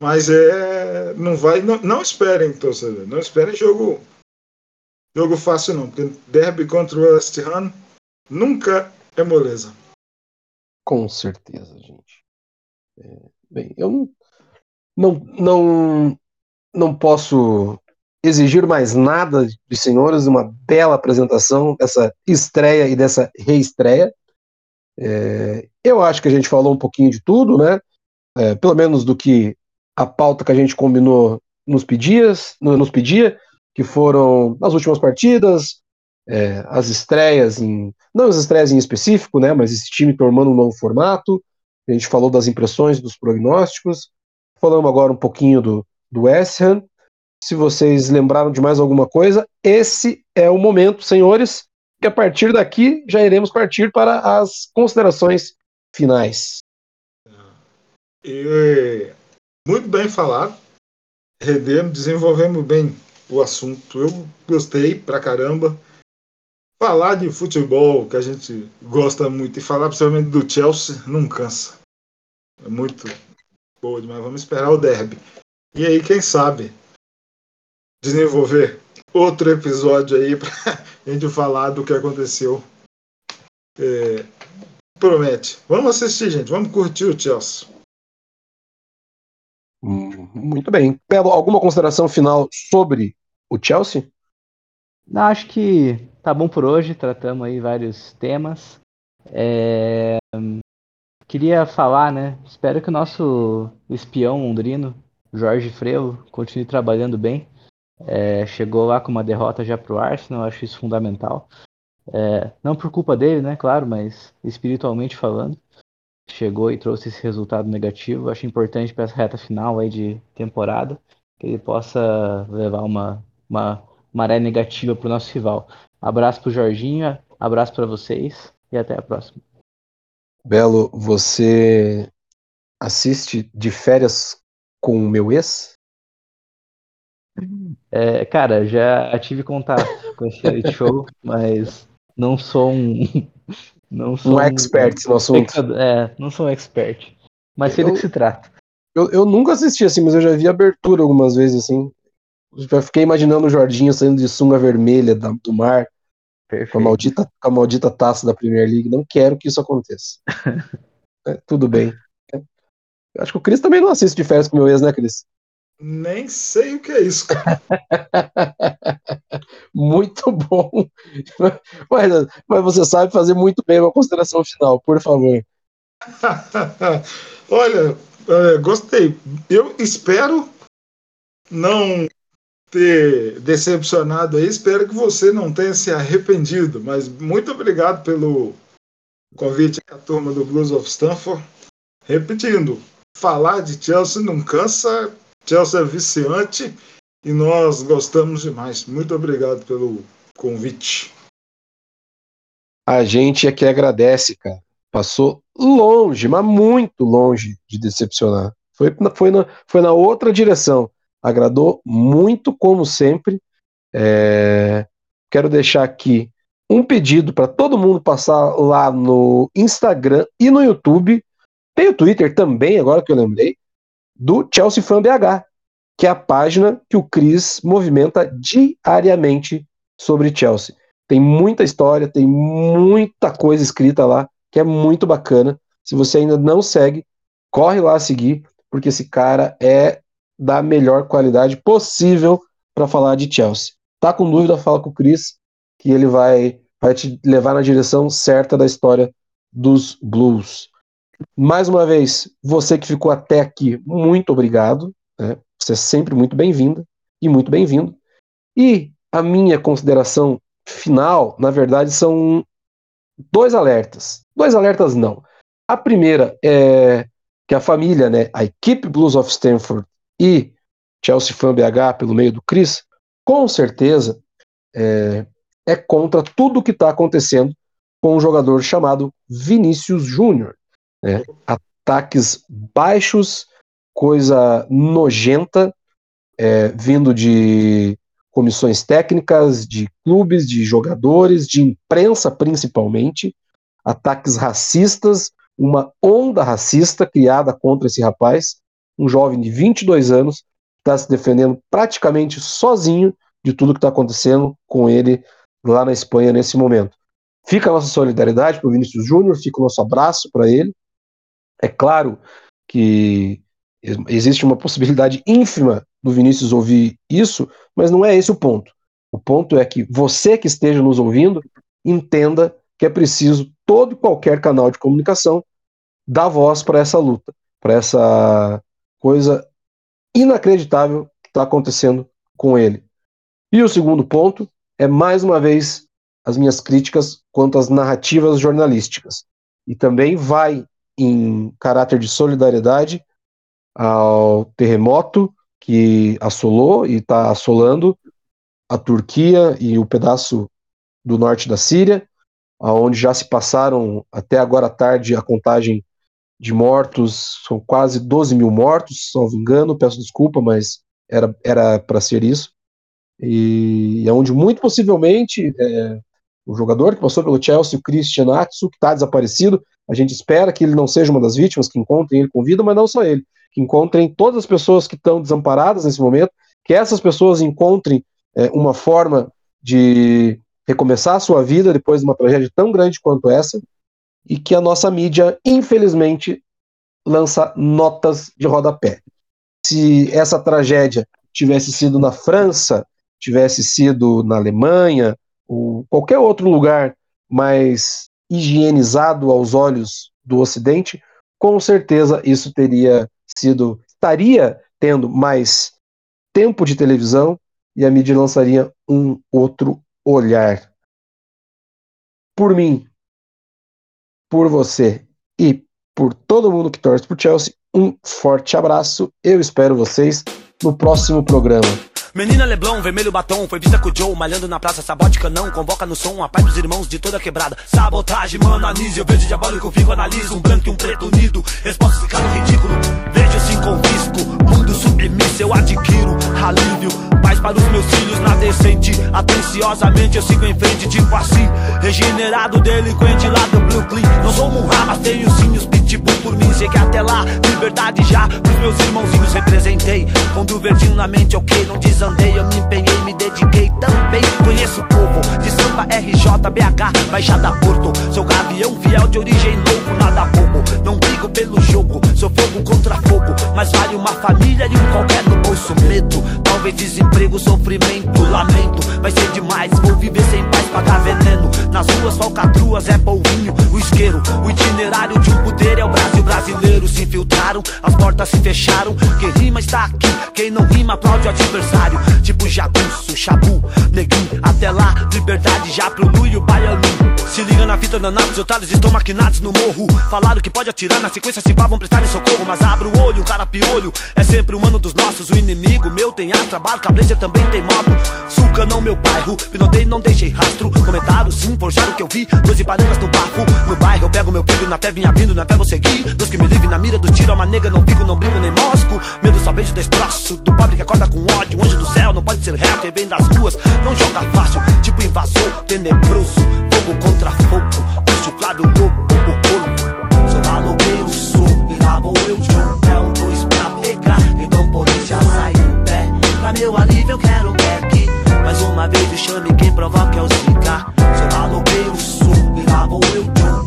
Mas é. Não vai. Não, não esperem, torcedor. Não esperem jogo. Jogo fácil não. Porque derby contra o West Ham nunca é moleza. Com certeza, gente. É, bem, eu não, não, não, posso exigir mais nada de senhores, uma bela apresentação dessa estreia e dessa reestreia. É, eu acho que a gente falou um pouquinho de tudo, né? É, pelo menos do que a pauta que a gente combinou nos, pedias, nos pedia, que foram as últimas partidas, é, as estreias em. Não as estreias em específico, né? Mas esse time tomando um novo formato. A gente falou das impressões, dos prognósticos. Falamos agora um pouquinho do, do West Ham. Se vocês lembraram de mais alguma coisa, esse é o momento, senhores, que a partir daqui já iremos partir para as considerações finais. E muito bem falado. Rendemos, desenvolvemos bem o assunto. Eu gostei pra caramba. Falar de futebol, que a gente gosta muito, e falar principalmente do Chelsea, não cansa. É muito boa demais. Vamos esperar o derby. E aí, quem sabe, desenvolver outro episódio aí pra gente falar do que aconteceu. É, promete. Vamos assistir, gente. Vamos curtir o Chelsea. Muito bem. Pelo, alguma consideração final sobre o Chelsea? Não, acho que tá bom por hoje. Tratamos aí vários temas. É... Queria falar, né? Espero que o nosso espião londrino, Jorge Frevo, continue trabalhando bem. É, chegou lá com uma derrota já pro Arsenal, acho isso fundamental. É, não por culpa dele, né? Claro, mas espiritualmente falando chegou e trouxe esse resultado negativo. Acho importante para essa reta final aí de temporada que ele possa levar uma, uma maré negativa para o nosso rival. Abraço para o Jorginho, abraço para vocês e até a próxima. Belo, você assiste de férias com o meu ex? É, cara, já tive contato com esse show, mas não sou um. Não sou um expert no assunto. É, não sou um expert. Mas sei do que se trata. Eu, eu nunca assisti assim, mas eu já vi abertura algumas vezes assim. Eu fiquei imaginando o Jorginho saindo de sunga vermelha do mar. Perfeito. Com a, maldita, com a maldita taça da Premier League. Não quero que isso aconteça. é, tudo bem. É. Acho que o Cris também não assiste de férias com o meu ex, né, Cris? Nem sei o que é isso, cara. muito bom. Mas, mas você sabe fazer muito bem uma consideração final, por favor. Olha, é, gostei. Eu espero não ter decepcionado aí. Espero que você não tenha se arrependido. Mas muito obrigado pelo convite à turma do Blues of Stanford. Repetindo, falar de Chelsea não cansa Chelsea é viciante e nós gostamos demais. Muito obrigado pelo convite. A gente é que agradece, cara. Passou longe, mas muito longe de decepcionar. Foi, foi, na, foi na outra direção. Agradou muito, como sempre. É... Quero deixar aqui um pedido para todo mundo passar lá no Instagram e no YouTube. Tem o Twitter também, agora que eu lembrei do Chelsea Fan BH, que é a página que o Cris movimenta diariamente sobre Chelsea. Tem muita história, tem muita coisa escrita lá, que é muito bacana. Se você ainda não segue, corre lá a seguir, porque esse cara é da melhor qualidade possível para falar de Chelsea. Tá com dúvida, fala com o Cris, que ele vai, vai te levar na direção certa da história dos Blues. Mais uma vez, você que ficou até aqui, muito obrigado. Né? Você é sempre muito bem-vinda e muito bem-vindo. E a minha consideração final, na verdade, são dois alertas. Dois alertas não. A primeira é que a família, né, a equipe Blues of Stanford e Chelsea Fan BH, pelo meio do Chris, com certeza é, é contra tudo o que está acontecendo com um jogador chamado Vinícius Júnior. Né? Ataques baixos, coisa nojenta, é, vindo de comissões técnicas, de clubes, de jogadores, de imprensa principalmente, ataques racistas, uma onda racista criada contra esse rapaz, um jovem de 22 anos, está se defendendo praticamente sozinho de tudo que está acontecendo com ele lá na Espanha nesse momento. Fica a nossa solidariedade para o Vinícius Júnior, fica o nosso abraço para ele, é claro que existe uma possibilidade ínfima do Vinícius ouvir isso, mas não é esse o ponto. O ponto é que você que esteja nos ouvindo entenda que é preciso todo e qualquer canal de comunicação dar voz para essa luta, para essa coisa inacreditável que está acontecendo com ele. E o segundo ponto é, mais uma vez, as minhas críticas quanto às narrativas jornalísticas. E também vai em caráter de solidariedade ao terremoto que assolou e está assolando a Turquia e o pedaço do norte da Síria, aonde já se passaram até agora à tarde a contagem de mortos, são quase 12 mil mortos, me engano, peço desculpa, mas era para ser isso. E é onde muito possivelmente é, o jogador que passou pelo Chelsea, o Christian Atsu, que está desaparecido, a gente espera que ele não seja uma das vítimas, que encontrem ele com vida, mas não só ele. Que encontrem todas as pessoas que estão desamparadas nesse momento, que essas pessoas encontrem é, uma forma de recomeçar a sua vida depois de uma tragédia tão grande quanto essa, e que a nossa mídia, infelizmente, lança notas de rodapé. Se essa tragédia tivesse sido na França, tivesse sido na Alemanha, ou qualquer outro lugar mais higienizado aos olhos do Ocidente, com certeza isso teria sido, estaria tendo mais tempo de televisão e a mídia lançaria um outro olhar. Por mim, por você e por todo mundo que torce por Chelsea, um forte abraço. Eu espero vocês no próximo programa. Menina Leblon, vermelho batom, foi vista com o Joe, malhando na praça, sabote canão, convoca no som, a paz dos irmãos de toda quebrada. Sabotagem, mano, anise, eu vejo diabólico, fico, analiso, um branco e um preto unido, respostas ficaram ridículo, vejo com risco, mundo submisso eu adquiro, alívio. Paz para os meus filhos na decente. Atenciosamente eu sigo em frente, tipo assim. Regenerado, delinquente lá do Brooklyn. Não sou Munra, mas tenho sim os pitbull por mim. Sei que até lá, liberdade já. Pros meus irmãozinhos representei. Fundo verdinho na mente, ok, não desandei. Eu me empenhei, me dediquei também. Conheço o povo de Sampa, RJ, BH, Baixada Porto. Sou gavião fiel de origem novo, nada bobo. Não brigo pelo jogo, sou fogo contra fogo. Mas vale uma família e um qualquer no bolso. Medo, talvez desemprego, sofrimento, lamento. Vai ser demais, vou viver sem paz, pagar veneno. Nas ruas, falcatruas, é polvinho, o isqueiro. O itinerário de um poder é o Brasil brasileiro. Se infiltraram, as portas se fecharam. Quem rima está aqui, quem não rima aplaude o adversário. Tipo jagunço, chabu, neguinho. Até lá, liberdade já pro Luio Baianinho. Se liga na fita danados, otários estão maquinados no morro. Falaram que pode atirar na sequência se pá, vão prestar socorro. Mas abre o olho, cara piolho é sempre humano dos nossos. O inimigo meu tem ar, trabalho, cabreja também tem moto. Suca não meu bairro, pinotei, não deixei rastro. Comentaram sim, forjaram o que eu vi. Doze parangas no bafo. No bairro eu pego meu filho, na fé vinha vindo, na fé vou seguir. Deus que me livre na mira do tiro, uma nega, não fico, não brinco nem mosco. Medo só beijo destroço, do pobre que acorda com ódio. Anjo do céu, não pode ser reto, quem vem das ruas, não joga fácil. Tipo invasor, tenebroso, fogo contra fogo. Puxo claro, lobo, bolo. Sou malogueiro, sou, e lá vou eu, John. É um dois pra pegar, então por isso já sai Pra meu alívio eu quero back. Mais uma vez me chame quem provoca é o Zika. Sou malogueiro, sou, e lá vou eu.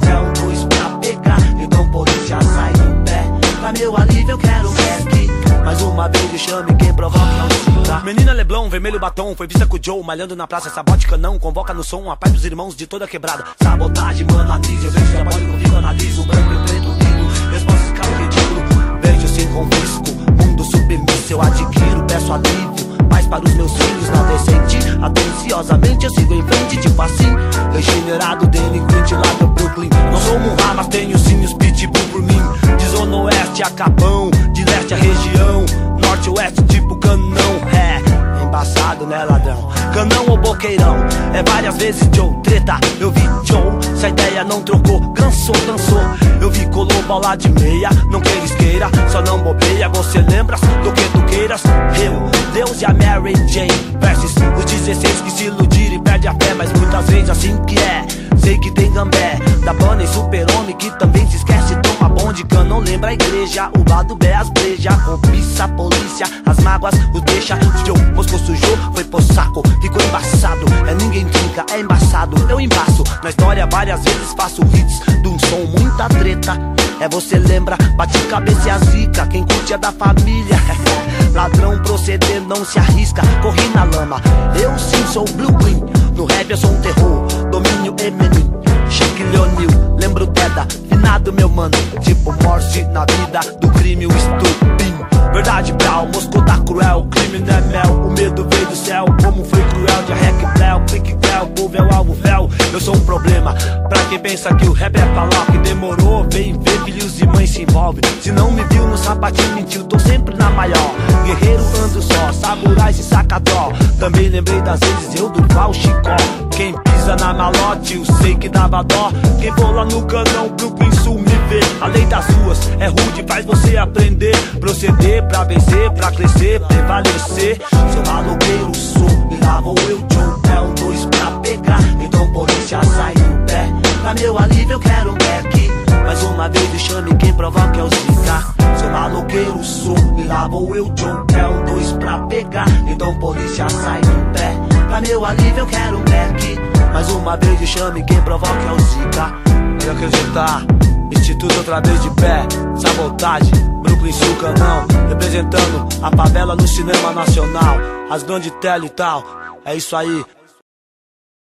É um dois pra pegar, então já sai do pé. Pra meu alívio eu quero back. Mais uma vez me chame quem provoca é o Zika. Menina Leblon, vermelho batom, foi vista com o Joe, malhando na praça, sabote não, convoca no som a paz dos irmãos de toda quebrada. Sabotagem, mano, anise, eu vejo trabalho comigo, analiso, branco e preto, lindo, resposta escala ridículo, vejo sem confisco, submisso, eu adquiro, peço alívio. Paz para os meus filhos, não decente. Atenciosamente eu sigo em frente, tipo assim. Regenerado, delinquente lá do Brooklyn. Não sou Munra, mas tenho sim os pitbull por mim. De zona oeste a Capão, de leste a região. Norte oeste, tipo canão. É, embaçado, né, ladrão? Canão ou boqueirão? É várias vezes Joe, treta. Eu vi Joe, se a ideia não trocou, cansou, cansou. Colou bola de meia, não queira, só não bobeia. Você lembra do que tu queiras? Eu, Deus e a Mary Jane. Versus os 16 que se iludiram e perde a fé, mas muitas vezes assim que é. Sei que tem gambé, da banda e super-homem que também se esquece. Toma bonde, não lembra a igreja. O lado bé, as breja, cobiça, polícia, as mágoas, o deixa. Joe, Moscou sujou, foi pro saco, ficou embaçado. É ninguém trinca, é embaçado. Eu embaço, na história várias vezes faço hits de um som, muita treta. É você lembra, bate cabeça e a zica, quem curte é da família. Ladrão proceder, não se arrisca, corri na lama. Eu sim sou Blue Queen, no rap eu sou um terror, domínio Eminem. Chique Leonil, lembro Deda, finado meu mano. Tipo morte na vida do crime, o estupim. Verdade, Brau, Moscou tá cruel, crime não é mel. O medo veio do céu, como foi cruel. De rec, Bléu, clique, Bléu, povo é o alvo, véu. Eu sou um problema, pra quem pensa que o rap é falar que demorou. Vem ver, filhos e mães se envolve. Se não me viu no sapatinho, mentiu, tô sempre na maior. Guerreiro ando só, samurai se saca dó. Também lembrei das vezes eu do Val Chicó. Quem pisa na malote, eu sei que dava dó. Quem for lá no canão, Brooklyn Sul me vê. A lei das ruas é rude, faz você aprender. Proceder pra vencer, pra crescer, prevalecer. Sou malogueiro, sou, e lá vou eu, Joe. É um dois pra pegar, então polícia sai do pé. Pra meu alívio eu quero um back. Mais uma vez me chame quem provoca é o Zika. Sou maloqueiro, sou, e lá vou eu, Joe. É um dois pra pegar, então polícia sai do pé. Pra meu alívio eu quero um back. Mais uma vez me chame quem provoca é o Zika. Pode acreditar. Instituto outra vez de pé, sabotagem, Brooklyn Sul Canão, representando a favela no cinema nacional, as grandes tela e tal. É isso aí,